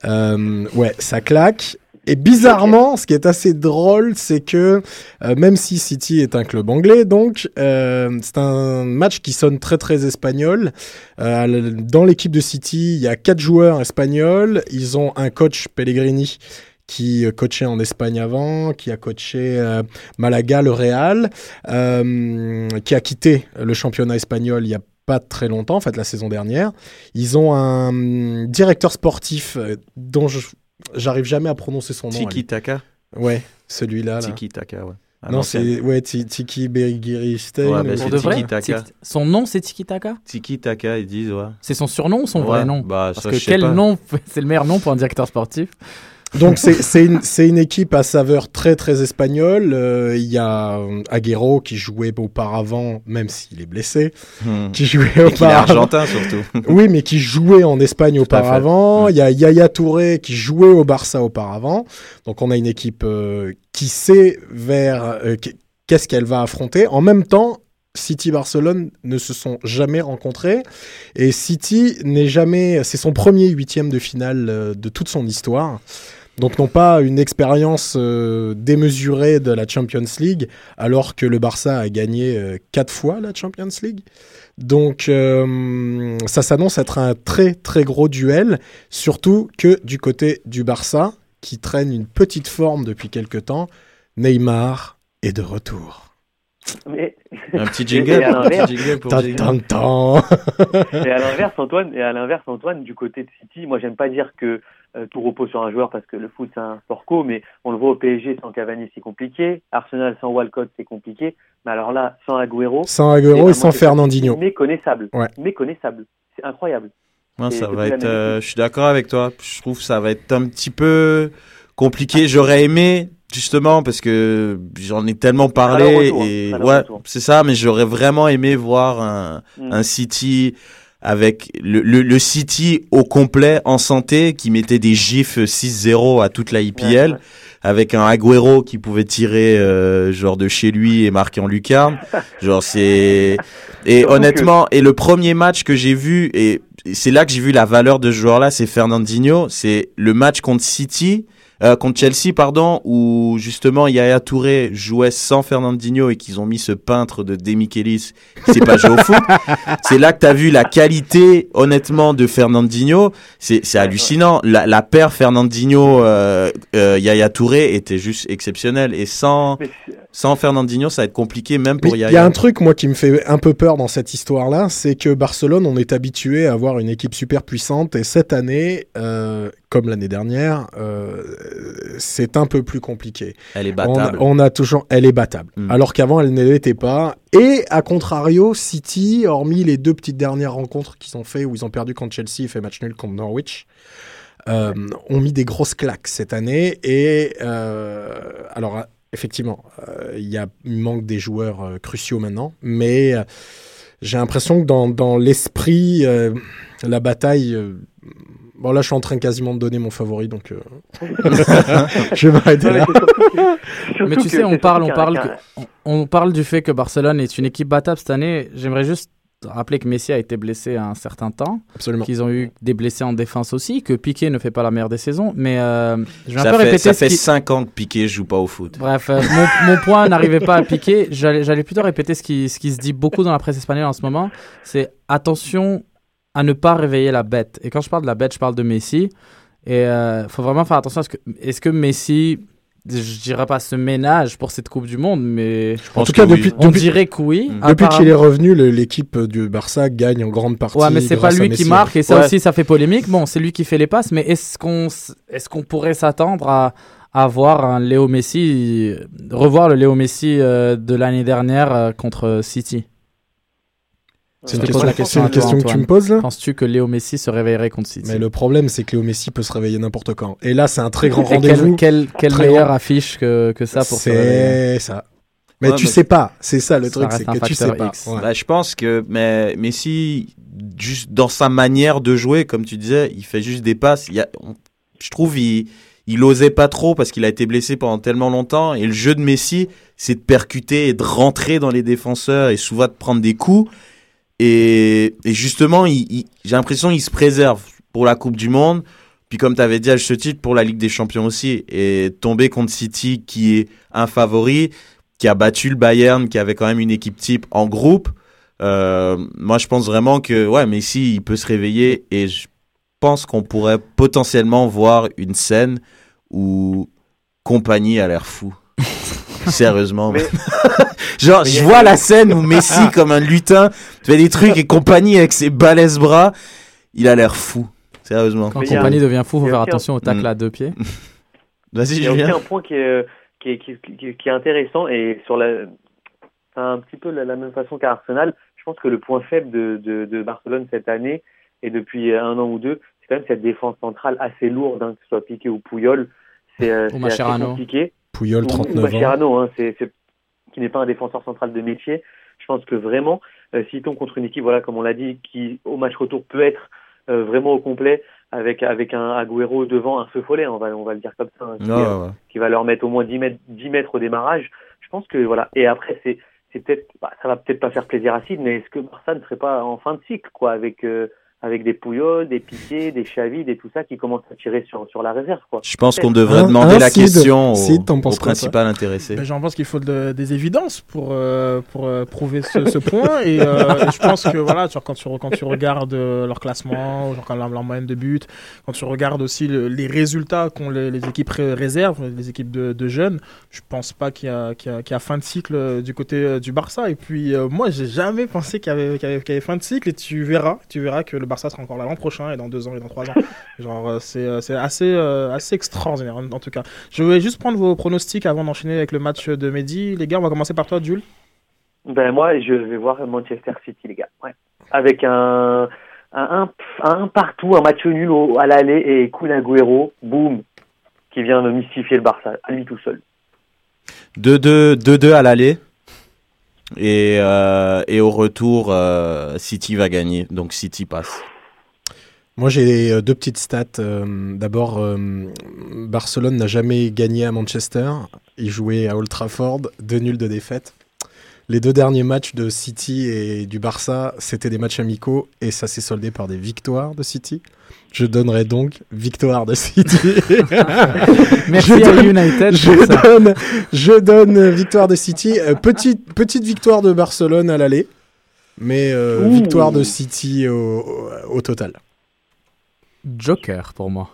F: Euh, ouais, ça claque. Et bizarrement, ce qui est assez drôle, c'est que euh, même si City est un club anglais, donc euh, c'est un match qui sonne très très espagnol. Euh, dans l'équipe de City, il y a quatre joueurs espagnols. Ils ont un coach Pellegrini qui euh, coachait en Espagne avant, qui a coaché euh, Malaga, le Real, euh, qui a quitté le championnat espagnol il y a pas très longtemps, en fait la saison dernière. Ils ont un directeur sportif euh, dont je j'arrive jamais à prononcer son nom.
E: Tiki Taka.
F: Ouais, celui-là. là.
E: Tiki Taka, ouais. À
F: non, c'est ouais, Ti- Tiki Berigiristein.
E: Ouais, bah,
C: vrai
E: Tiki Taka.
C: Tiki- Son nom, c'est Tiki Taka?
E: Tiki Taka, ils disent, ouais.
C: C'est son surnom ou son
E: Ouais,
C: vrai nom?
E: bah,
C: Parce
E: ça,
C: que
E: je sais
C: quel
E: pas.
C: nom, c'est le meilleur nom pour un directeur sportif
F: Donc c'est une, une équipe à saveur très très espagnole. Euh, Il y a euh, Aguero qui jouait auparavant, même s'il est blessé,
E: Hmm.
F: qui jouait
E: Et qu'il est
F: auparavant.
E: argentin, surtout.
F: Oui, mais qui jouait en Espagne auparavant.
E: Mm.
F: Il y a Yaya Touré qui jouait au Barça auparavant. Donc on a une équipe euh, qui sait vers euh, qu- qu'est-ce qu'elle va affronter. En même temps, City Barcelone ne se sont jamais rencontrés et City n'est jamais. C'est son premier huitième de finale de toute son histoire. Donc non pas une expérience euh, démesurée de la Champions League, alors que le Barça a gagné euh, quatre fois la Champions League. Donc euh, ça s'annonce être un très très gros duel, surtout que du côté du Barça, qui traîne une petite forme depuis quelque temps, Neymar est de retour.
D: Mais-
E: Un petit
D: Et-
E: jingle,
D: et à
E: un
D: l'inverse-
E: petit jingle pour
D: et à l'inverse, Antoine, et à l'inverse, Antoine, du côté de City, moi, j'aime pas dire que euh, tout repose sur un joueur parce que le foot c'est un sport co, mais on le voit au PSG sans Cavani, c'est compliqué. Arsenal sans Walcott, c'est compliqué. Mais alors là, sans Agüero,
F: Sans Agüero et sans Fernandinho.
D: Méconnaissable.
F: Ouais.
D: Méconnaissable. C'est incroyable.
E: Ouais, ça va être. euh, je suis d'accord avec toi. Je trouve que ça va être un petit peu compliqué. J'aurais aimé justement parce que j'en ai tellement parlé
D: retour,
E: et ouais,
D: retour.
E: c'est ça. Mais j'aurais vraiment aimé voir un,
D: Mm.
E: un City avec le, le, le City au complet en santé qui mettait des gifs 6-0 à toute la IPL
D: Ouais, ouais.
E: avec un Agüero qui pouvait tirer euh, genre de chez lui et marquer en lucarne. genre c'est et honnêtement et le premier match que j'ai vu et c'est là que j'ai vu la valeur de ce joueur là, c'est Fernandinho, c'est le match contre City euh, contre Chelsea, pardon, où justement Yaya Touré jouait sans Fernandinho et qu'ils ont mis ce peintre de Demichelis qui s'est pas joué au foot. C'est là que tu as vu la qualité, honnêtement, de Fernandinho. C'est c'est hallucinant. La, la paire Fernandinho, euh, euh, Yaya Touré était juste exceptionnelle. Et sans, sans Fernandinho, ça va être compliqué, même pour
F: Il y a
E: Yaya.
F: un truc, moi, qui me fait un peu peur dans cette histoire-là, c'est que Barcelone, on est habitué à avoir une équipe super puissante, et cette année, euh, comme l'année dernière, euh, c'est un peu plus compliqué.
E: Elle est
F: On a,
E: battable.
F: on a toujours, elle est battable,
E: Mm.
F: alors qu'avant elle ne l'était pas. Et à contrario, City, hormis les deux petites dernières rencontres qu'ils ont fait où ils ont perdu contre Chelsea et fait match nul contre Norwich, euh, ont mis des grosses claques cette année. Et euh, alors, effectivement, il y a il manque des joueurs cruciaux maintenant, mais j'ai l'impression que dans, dans l'esprit, euh, la bataille. euh, Bon là je suis en train quasiment de donner mon favori donc euh, je vais m'arrêter là.
C: Mais tu
D: que-
C: sais, on parle, on parle, que- on, on parle du fait que Barcelone est une équipe battable cette année. J'aimerais juste rappeler que Messi a été blessé à un certain temps,
F: Absolument.
C: qu'ils ont eu des blessés en défense aussi, que Piqué ne fait pas la meilleure des saisons. Mais euh, je vais un
E: Ça
C: peu
E: fait,
C: répéter
E: ça fait
C: qui-
E: 5 ans que Piqué joue pas au foot.
C: Bref, euh, mon, mon point n'arrivait pas à piquer. J'allais j'allais plutôt répéter ce qui, ce qui se dit beaucoup dans la presse espagnole en ce moment. C'est attention à ne pas réveiller la bête. Et quand je parle de la bête, je parle de Messi. Et il faut vraiment faire attention à ce que. Est-ce que Messi je dirais pas ce ménage pour cette Coupe du Monde, mais
F: En tout cas, depuis,
C: on
F: depuis,
C: dirait que oui.
E: Mm.
F: depuis qu'il est revenu, l'équipe du Barça gagne en grande partie.
C: Ouais, mais c'est pas lui qui marque et ça
E: Ouais.
C: aussi ça fait polémique. Bon, c'est lui qui fait les passes, mais est-ce qu'on est-ce qu'on pourrait s'attendre à, à voir un Léo Messi revoir le Léo Messi euh, de l'année dernière euh, contre City?
F: C'est une question,
C: la question
F: une que tu me poses là
C: Penses-tu que Léo Messi se réveillerait contre City
F: Mais le problème, c'est que Léo Messi peut se réveiller n'importe quand. Et là, c'est un très grand rendez-vous.
C: quelle, meilleure
F: grand.
C: affiche que, que ça pour se réveiller
F: C'est ça. Mais
E: Ouais,
F: tu
E: mais-
F: sais pas. C'est ça le
C: Ça
F: truc, c'est que tu sais pas. Ouais.
E: Bah, je pense que mais Messi, juste dans sa manière de jouer, comme tu disais, il fait juste des passes. Il y a, on- je trouve il il osait pas trop parce qu'il a été blessé pendant tellement longtemps. Et le jeu de Messi, c'est de percuter et de rentrer dans les défenseurs et souvent de prendre des coups. Et, et justement, j'ai l'impression qu'il se préserve pour la Coupe du Monde. Puis comme tu avais dit à ce titre, pour la Ligue des Champions aussi. Et tomber contre City, qui est un favori, qui a battu le Bayern, qui avait quand même une équipe type en groupe. Euh, moi, je pense vraiment que ouais, Messi, il peut se réveiller et je pense qu'on pourrait potentiellement voir une scène où compagnie a l'air fou. Sérieusement.
D: Mais-
E: Genre,
D: Mais
E: je vois la scène où Messi, comme un lutin, fait des trucs et compagnie avec ses balèzes bras. Il a l'air fou. Sérieusement.
C: Quand compagnie devient fou,
D: il
C: faut faire attention au tacle
E: Mm.
C: à deux pieds.
E: Vas-y,
D: Il y a aussi
E: Julien.
D: un point qui est, qui est, qui est, qui est- qui est intéressant et sur la, c'est un petit peu la, la même façon qu'à Arsenal. Je pense que le point faible de, de, de Barcelone cette année et depuis un an ou deux, c'est quand même cette défense centrale assez lourde, hein, que ce soit Piqué ou Pouyol. C'est euh, assez compliqué.
F: Pouyol,
D: Ou- ou
F: 39 ans.
D: Hein, c'est, c'est- qui n'est pas un défenseur central de métier. Je pense que vraiment, euh, s'il tombe contre une équipe, voilà, comme on l'a dit, qui au match retour peut être euh, vraiment au complet, avec avec un Agüero devant, un feu follet, on va on va le dire comme ça, hein, qui,
E: Ouais,
D: euh,
E: ouais.
D: qui va leur mettre au moins 10 mètres, 10 mètres au démarrage. Je pense que voilà. Et après, c'est, c'est peut-être, bah, ça va peut-être pas faire plaisir à Sid, mais est-ce que Barça ne serait pas en fin de cycle, quoi, avec euh, avec des Pouyols, des Piqués, des Chavid et tout ça qui commencent à tirer sur sur la réserve, quoi.
E: Je pense qu'on devrait
F: Un-
E: demander
F: un
E: la question au, au
F: quoi,
E: principal intéressé.
B: Ben, J'en pense qu'il faut de- des évidences pour, euh, pour euh, prouver ce, ce point. Et, euh, et je pense que voilà, quand, tu, quand tu regardes euh, leur classement, genre quand leur, leur moyenne de buts, quand tu regardes aussi le- les résultats qu'ont les, les équipes ré- réserves, les équipes de, de jeunes, je pense pas qu'il y, a- qu'il y, a- qu'il y a fin de cycle du côté euh, du Barça. Et puis euh, moi, j'ai jamais pensé qu'il y, avait, qu'il y avait- qu'il y avait fin de cycle. Et tu verras, tu verras que le Barça sera encore là l'an prochain et dans deux ans et dans trois ans. Genre, euh, c'est euh, c'est assez, euh, assez extraordinaire en, tout cas. Je vais juste prendre vos pronostics avant d'enchaîner avec le match de Mehdi. Les gars, on va commencer par toi, Jules.
D: Ben moi, je vais voir Manchester City, les gars. Ouais. Avec un, un, un, un partout, un match nul au- à l'aller et Kun Agüero, boum, qui vient de mystifier le Barça, à lui tout seul.
E: 2-2 2-2 à l'aller. Et, euh, et au retour, euh, City va gagner. Donc City passe.
F: Moi, j'ai euh, deux petites stats. D'abord, Barcelone n'a jamais gagné à Manchester. Il jouait à Old Trafford, deux nuls de défaite. Les deux derniers matchs de City et du Barça, c'était des matchs amicaux et ça s'est soldé par des victoires de City. Je donnerai donc victoire de City.
C: Merci
F: Je
C: à
F: donne-
C: United
F: je
C: pour ça.
F: donne, je donne victoire de City. Euh, petite, petite victoire de Barcelone à l'aller, mais euh, victoire de City au, au- au total.
C: Joker pour moi.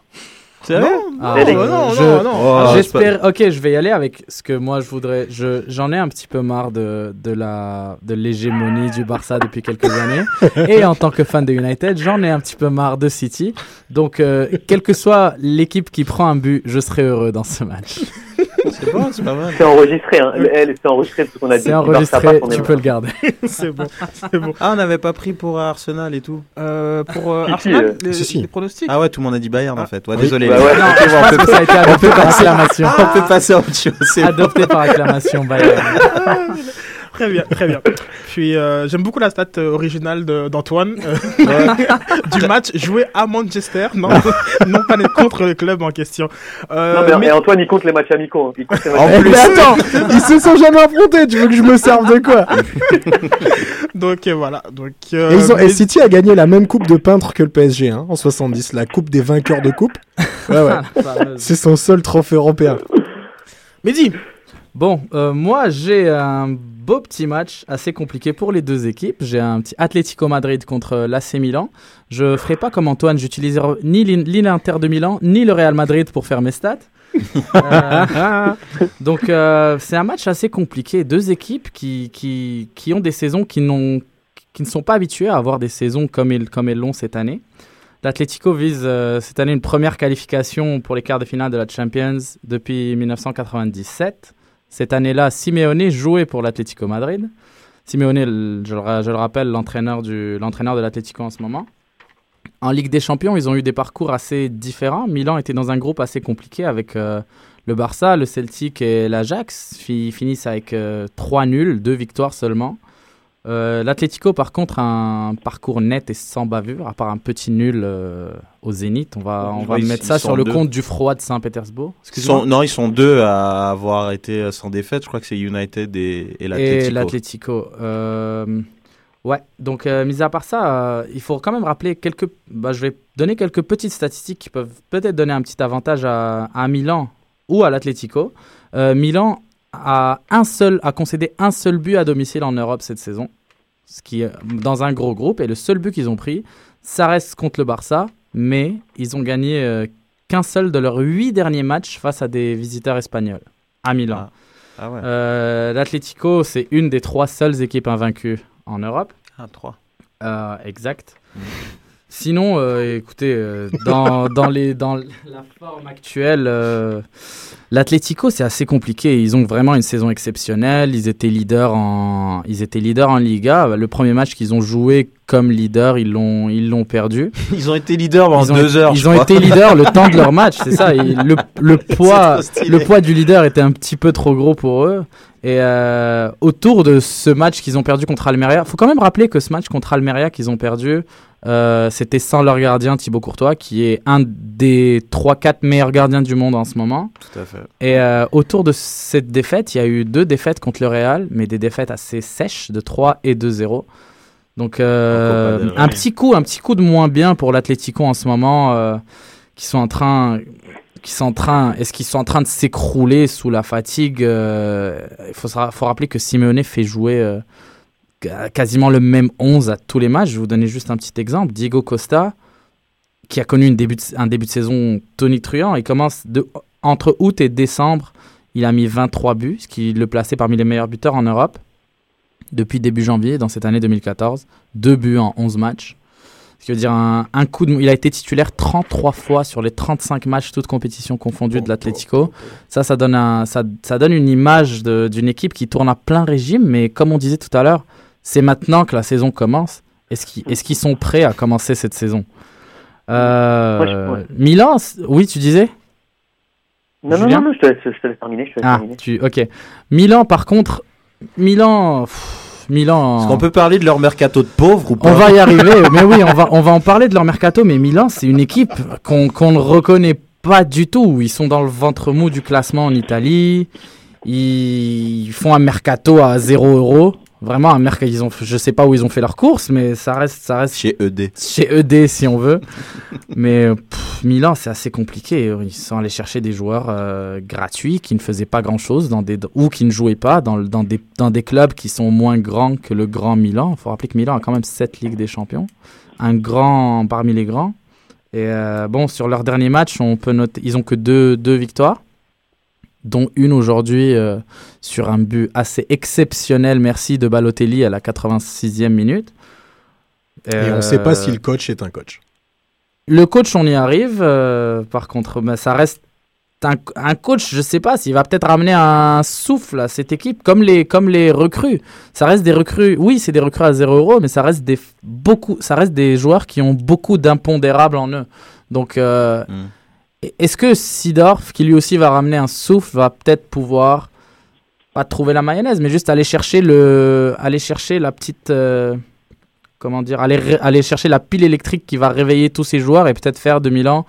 E: C'est vrai
C: Ah, euh,
B: non,
C: je-
B: non, non.
E: Oh,
C: J'espère. Ok, je vais y aller avec ce que moi je voudrais. Je j'en ai un petit peu marre de de la de l'hégémonie du Barça depuis quelques années. Et en tant que fan de United, j'en ai un petit peu marre de City. Donc, euh, quelle que soit l'équipe qui prend un but, je serai heureux dans ce match.
E: C'est bon, c'est pas mal.
D: C'est enregistré, hein. Elle, c'est enregistré tout ce qu'on a dit.
C: C'est enregistré, tu peux le garder.
B: c'est bon, c'est bon.
E: Ah, on n'avait pas pris pour Arsenal et tout.
B: Euh, pour euh, Arsenal,
D: euh,
B: les,
F: si, si.
B: les pronostics.
E: Ah ouais, tout le monde a dit Bayern en fait. Ouais,
F: Oui.
E: désolé.
D: Bah ouais.
C: Non,
E: Ok,
C: je
E: bon, on peut
C: ça a été adopté par acclamation.
E: on peut passer à autre chose.
C: Adopté par acclamation, Bayern.
B: Très bien, très bien. Puis euh, j'aime beaucoup la stat euh, originale de- d'Antoine euh, du match joué à Manchester, non, non pas contre le club en question. Euh,
D: Non, mais, Antoine, il compte les matchs amicaux. hein. Il compte les matchs
E: En plus,
F: mais attends, ils se sont jamais affrontés. Tu veux que je me serve de quoi?
B: Donc euh, voilà. Donc euh,
F: et, ils ont- et
B: mais-
F: City a gagné la même coupe de peintre que le PSG hein, en 70, la coupe des vainqueurs de coupe. Ouais, ouais. C'est son seul trophée européen.
B: Mehdi,
C: Bon, euh, moi j'ai un beau petit match assez compliqué pour les deux équipes. J'ai un petit Atlético Madrid contre l'AC Milan. Je ferai pas comme Antoine, j'utiliserai ni l'In- ni l'Inter de Milan ni le Real Madrid pour faire mes stats. Euh, donc euh, c'est un match assez compliqué. Deux équipes qui, qui, qui ont des saisons qui, n'ont, qui ne sont pas habituées à avoir des saisons comme, ils, comme elles l'ont cette année. L'Atlético vise euh, cette année une première qualification pour les quarts de finale de la Champions depuis 1997. Cette année-là, Simeone jouait pour l'Atlético Madrid. Simeone, je le, rappelle, l'entraîneur, de l'Atlético en ce moment. En Ligue des Champions, ils ont eu des parcours assez différents. Milan était dans un groupe assez compliqué avec euh, le Barça, le Celtic et l'Ajax. Fi- finissent avec 3 nuls, 2 victoires seulement. Euh, L'Atlético, par contre, a un parcours net et sans bavure, à part un petit nul euh, au Zénith. On va, on va
E: ils-
C: mettre
E: ils
C: ça sur le
E: deux.
C: compte du froid de Saint-Pétersbourg.
E: Non, ils sont deux à avoir été euh, sans défaite. Je crois que c'est United et, et
C: Et
E: l'Atlético.
C: l'Atlético. Euh, ouais, donc mis à part ça, il faut quand même rappeler quelques. Bah, je vais donner quelques petites statistiques qui peuvent peut-être donner un petit avantage à, à Milan ou à l'Atlético. Milan a, un seul, a concédé un seul but à domicile en Europe cette saison, ce qui est dans un gros groupe. Et le seul but qu'ils ont pris, ça reste contre le Barça, mais ils ont gagné euh, qu'un seul de leurs huit derniers matchs face à des visiteurs espagnols à Milan.
E: Ah ouais.
C: Euh, L'Atlético, c'est une des trois seules équipes invaincues en Europe.
E: Ah, trois.
C: Euh, exact. Sinon, euh, écoutez, euh, dans, dans, les, dans la forme actuelle, euh, l'Atlético, c'est assez compliqué. Ils ont vraiment une saison exceptionnelle. Ils étaient leaders en, ils étaient leaders en Liga. Le premier match qu'ils ont joué comme leader, ils l'ont, ils l'ont perdu.
E: Ils ont été leaders
C: ont,
E: deux heures.
C: ils ont
E: crois.
C: été leaders le temps de leur match, c'est ça. Et le, le poids, le poids du leader était un petit peu trop gros pour eux. Et euh, autour de ce match qu'ils ont perdu contre Almeria, faut quand même rappeler que ce match contre Almeria qu'ils ont perdu, euh, c'était sans leur gardien Thibaut Courtois, qui est un des 3-4 meilleurs gardiens du monde en ce moment.
E: Tout à fait.
C: Et euh, autour de cette défaite, il y a eu deux défaites contre le Real, mais des défaites assez sèches de 3 et 2-0. Donc euh, un petit coup, un petit coup de moins bien pour l'Atlético en ce moment, qui sont en train, qui sont en train, est-ce qu'ils sont en train de s'écrouler sous la fatigue Il faut, faut rappeler que Simeone fait jouer quasiment le même 11 à tous les matchs. Je vais vous donner juste un petit exemple. Diego Costa, qui a connu un début de saison tonitruant, il commence entre août et décembre, il a mis 23 buts, ce qui le plaçait parmi les meilleurs buteurs en Europe depuis début janvier dans cette année 2014. Deux buts en 11 matchs. Ce qui veut dire un, coup de... Il a été titulaire 33 fois sur les 35 matchs, toutes compétitions confondues de l'Atlético. Ça, ça donne, une image d'une équipe qui tourne à plein régime, mais comme on disait tout à l'heure, c'est maintenant que la saison commence. Est-ce qu'ils sont prêts à commencer cette saison? Euh,
D: Ouais, je- ouais.
C: Milan, oui, tu disais?
D: Non, non, non, non, je te laisse, je te laisse terminer. Je te laisse
C: Ah,
D: terminer.
C: tu, ok. Milan, par contre, Milan, pff, Milan.
E: Est-ce qu'on peut parler de leur mercato de pauvres ou pas?
C: On va y arriver, mais oui, on va, on va en parler de leur mercato. Mais Milan, c'est une équipe qu'on qu'on ne reconnaît pas du tout. Ils sont dans le ventre mou du classement en Italie. Ils font un mercato à 0 euros. Vraiment, un mercato. Ils ont, je sais pas où ils ont fait leurs courses, mais ça reste, ça reste
E: Chez ED.
C: chez ED si on veut. Mais pff, Milan, c'est assez compliqué. Ils sont allés chercher des joueurs euh, gratuits qui ne faisaient pas grand-chose dans des, ou qui ne jouaient pas dans, dans, des, dans des clubs qui sont moins grands que le grand Milan. Il faut rappeler que Milan a quand même 7 Ligues des Champions. Un grand parmi les grands. Et euh, bon, sur leur dernier match, on peut noter, ils ont que deux, deux victoires, dont une aujourd'hui euh, sur un but assez exceptionnel, merci de Balotelli à la 86e minute.
F: Et on ne sait pas
C: Euh,
F: si le coach est un coach.
C: le coach, on y arrive. euh, par contre, mais ça reste un, un coach. Je sais pas s'il va peut-être ramener un souffle à cette équipe, comme les, comme les recrues. Ça reste des recrues. Oui, c'est des recrues à 0 euros, mais ça reste des beaucoup. Ça reste des joueurs qui ont beaucoup d'impondérables en eux. Donc, euh,
E: Mm.
C: Est-ce que Sidorf, qui lui aussi va ramener un souffle, va peut-être pouvoir pas trouver la mayonnaise, mais juste aller chercher le, aller chercher la petite. euh, comment dire, aller, aller chercher la pile électrique qui va réveiller tous ces joueurs et peut-être faire de Milan,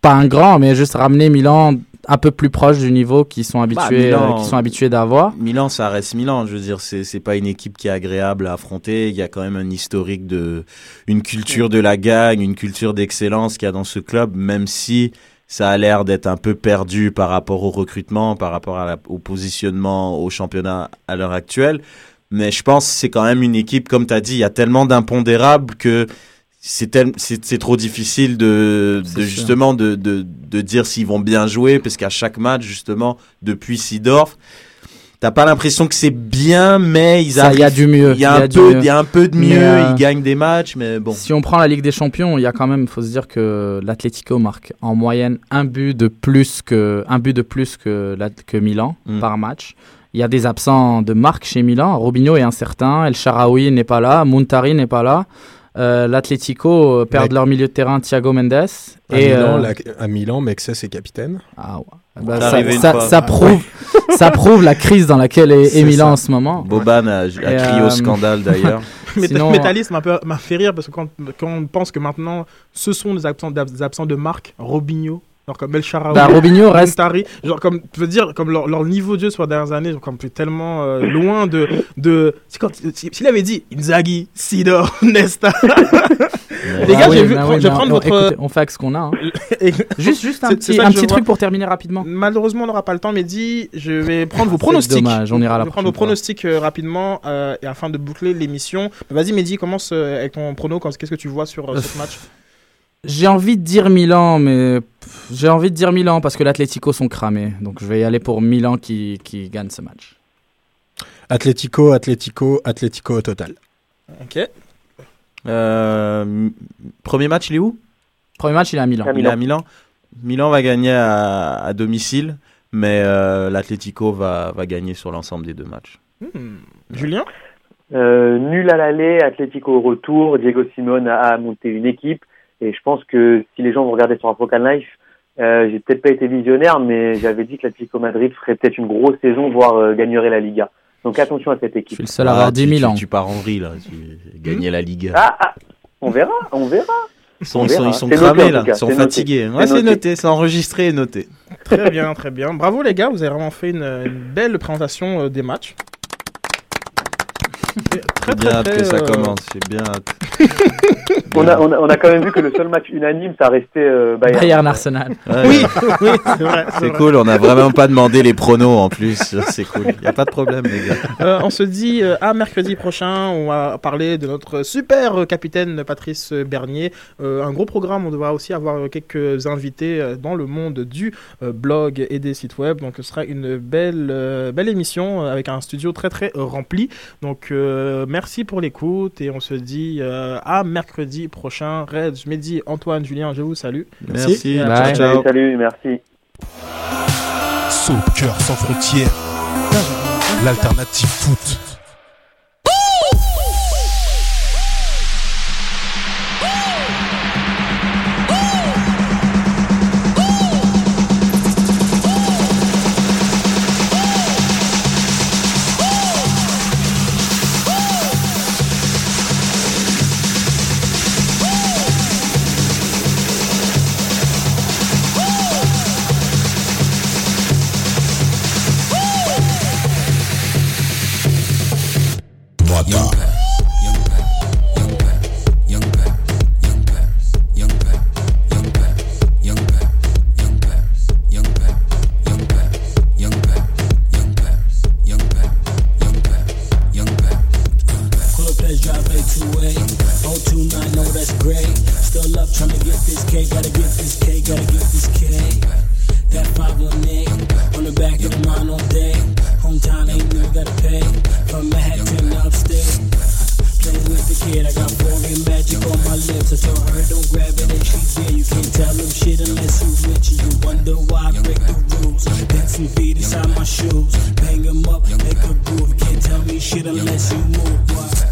C: pas un grand, mais juste ramener Milan un peu plus proche du niveau qu'ils sont habitués,
E: Milan-
C: euh, sont habitués d'avoir.
E: Milan, ça reste Milan. Je veux dire, c'est c'est pas une équipe qui est agréable à affronter. Il y a quand même un historique de, une culture de la gagne, une culture d'excellence qu'il y a dans ce club, même si ça a l'air d'être un peu perdu par rapport au recrutement, par rapport à la- au positionnement au championnat à l'heure actuelle. Mais je pense que c'est quand même une équipe, comme tu as dit, il y a tellement d'impondérables que c'est tel- c'est c'est trop difficile de, de justement de, de, de dire s'ils vont bien jouer parce qu'à chaque match justement depuis Sidorf t'as pas l'impression que c'est bien mais ils
C: il y a du mieux.
E: il y a, un peu il y a un peu de mieux
C: euh,
E: ils gagnent des matchs mais bon
C: Si on prend la Ligue des Champions, il y a quand même, faut se dire que l'Atlético marque en moyenne un but de plus que un but de plus que la- que Milan
E: Mm.
C: par match. Il y a des absents de marque chez Milan. Robinho est incertain, El Sharawi n'est pas là, Muntari n'est pas là. Euh, L'Atlético euh, perd
F: Mec.
C: leur milieu de terrain Thiago Mendes
F: À,
C: et
F: Milan,
C: euh,
F: la- à Milan, Mexès est capitaine.
C: ah ouais. Bah, ça, prouve ça prouve la crise dans laquelle est, Milan
F: ça.
C: en ce moment.
E: Boban a, crié
C: euh,
E: au scandale d'ailleurs
C: Sinon,
B: Métallis m'a fait rire parce que quand, quand on pense que maintenant ce sont des absents, des absents de marque, Robinho, genre comme El
C: Bah, Robinho reste
B: genre comme tu veux dire comme leur, leur niveau de jeu sur les dernières années, genre comme tellement euh, loin de de s'il avait dit Inzaghi, Sidor, Nesta. Les
C: Ah
B: gars,
C: oui,
B: j'ai vu,
C: bah
B: je vais prendre
C: on-
B: votre
C: écoutez, on fait avec ce qu'on a. hein.
B: et-
C: Juste, juste un petit, un truc pour terminer rapidement.
B: Malheureusement, on n'aura pas le temps, mais dit, je vais prendre vos
C: C'est
B: pronostics.
C: dommage, on ira la
B: Je vais prendre vos pronostics euh, rapidement euh, et afin de boucler l'émission. Vas-y, Mehdi, commence euh, avec ton prono. Qu'est-ce que tu vois sur euh, ce match?
C: J'ai envie de dire Milan, mais j'ai envie de dire Milan parce que l'Atlético sont cramés. Donc je vais y aller pour Milan qui, qui gagne ce match.
F: Atlético, Atlético, Atlético au total.
B: Ok.
E: Euh, premier match il est où?
C: Premier match, il est à Milan.
D: À
E: il est à Milan Milan va gagner à, à domicile mais euh, l'Atlético va, va gagner sur l'ensemble des deux matchs
B: Hmm. Julien?
D: Euh, nul à l'aller, Atlético au retour, Diego Simone a monté une équipe et je pense que si les gens vont regarder sur African Life, euh, j'ai peut-être pas été visionnaire, mais j'avais dit que l'Atlético Madrid ferait peut-être une grosse saison, voire euh, gagnerait la Liga. Donc attention à cette
C: Je
D: équipe.
C: suis le seul à avoir
E: Ah,
C: dit
E: tu,
C: Milan.
E: tu, tu pars en vrille là tu gagner la Ligue
D: Ah, ah, on verra, on verra.
E: ils sont,
D: on
E: ils sont,
D: verra.
E: ils sont
D: C'est noté,
E: cramés là ils sont fatigués ouais
D: C'est noté.
E: noté c'est enregistré et noté
B: Très bien, très bien. Bravo les gars, vous avez vraiment fait une, une belle présentation euh, des matchs. Très,
E: J'ai bien hâte que ça commence j'ai bien hâte
D: On a, on, a, on a quand même vu que le seul match unanime, ça restait euh, Bayern.
C: Bayern Arsenal.
E: Ouais,
B: Oui, oui, c'est vrai.
E: c'est
B: vrai.
E: cool on a vraiment pas demandé les pronos en plus c'est cool y a pas de problème les gars
B: Euh, on se dit euh, à mercredi prochain. On va parler de notre super capitaine Patrice Bernier. Euh, un gros programme. On devra aussi avoir quelques invités dans le monde du euh, blog et des sites web. Donc ce sera une belle, euh, belle émission avec un studio très très rempli. Donc euh, merci pour l'écoute et on se dit euh, à mercredi prochain. Reg, Mehdi, Antoine, Julien, je vous salue.
E: merci
C: Bye.
E: ciao ciao
D: Salut, merci.
G: Soccer sans frontières, l'alternative foot.
H: Shoes, bang 'em up, make a groove. Can't tell me shit unless you move. Why?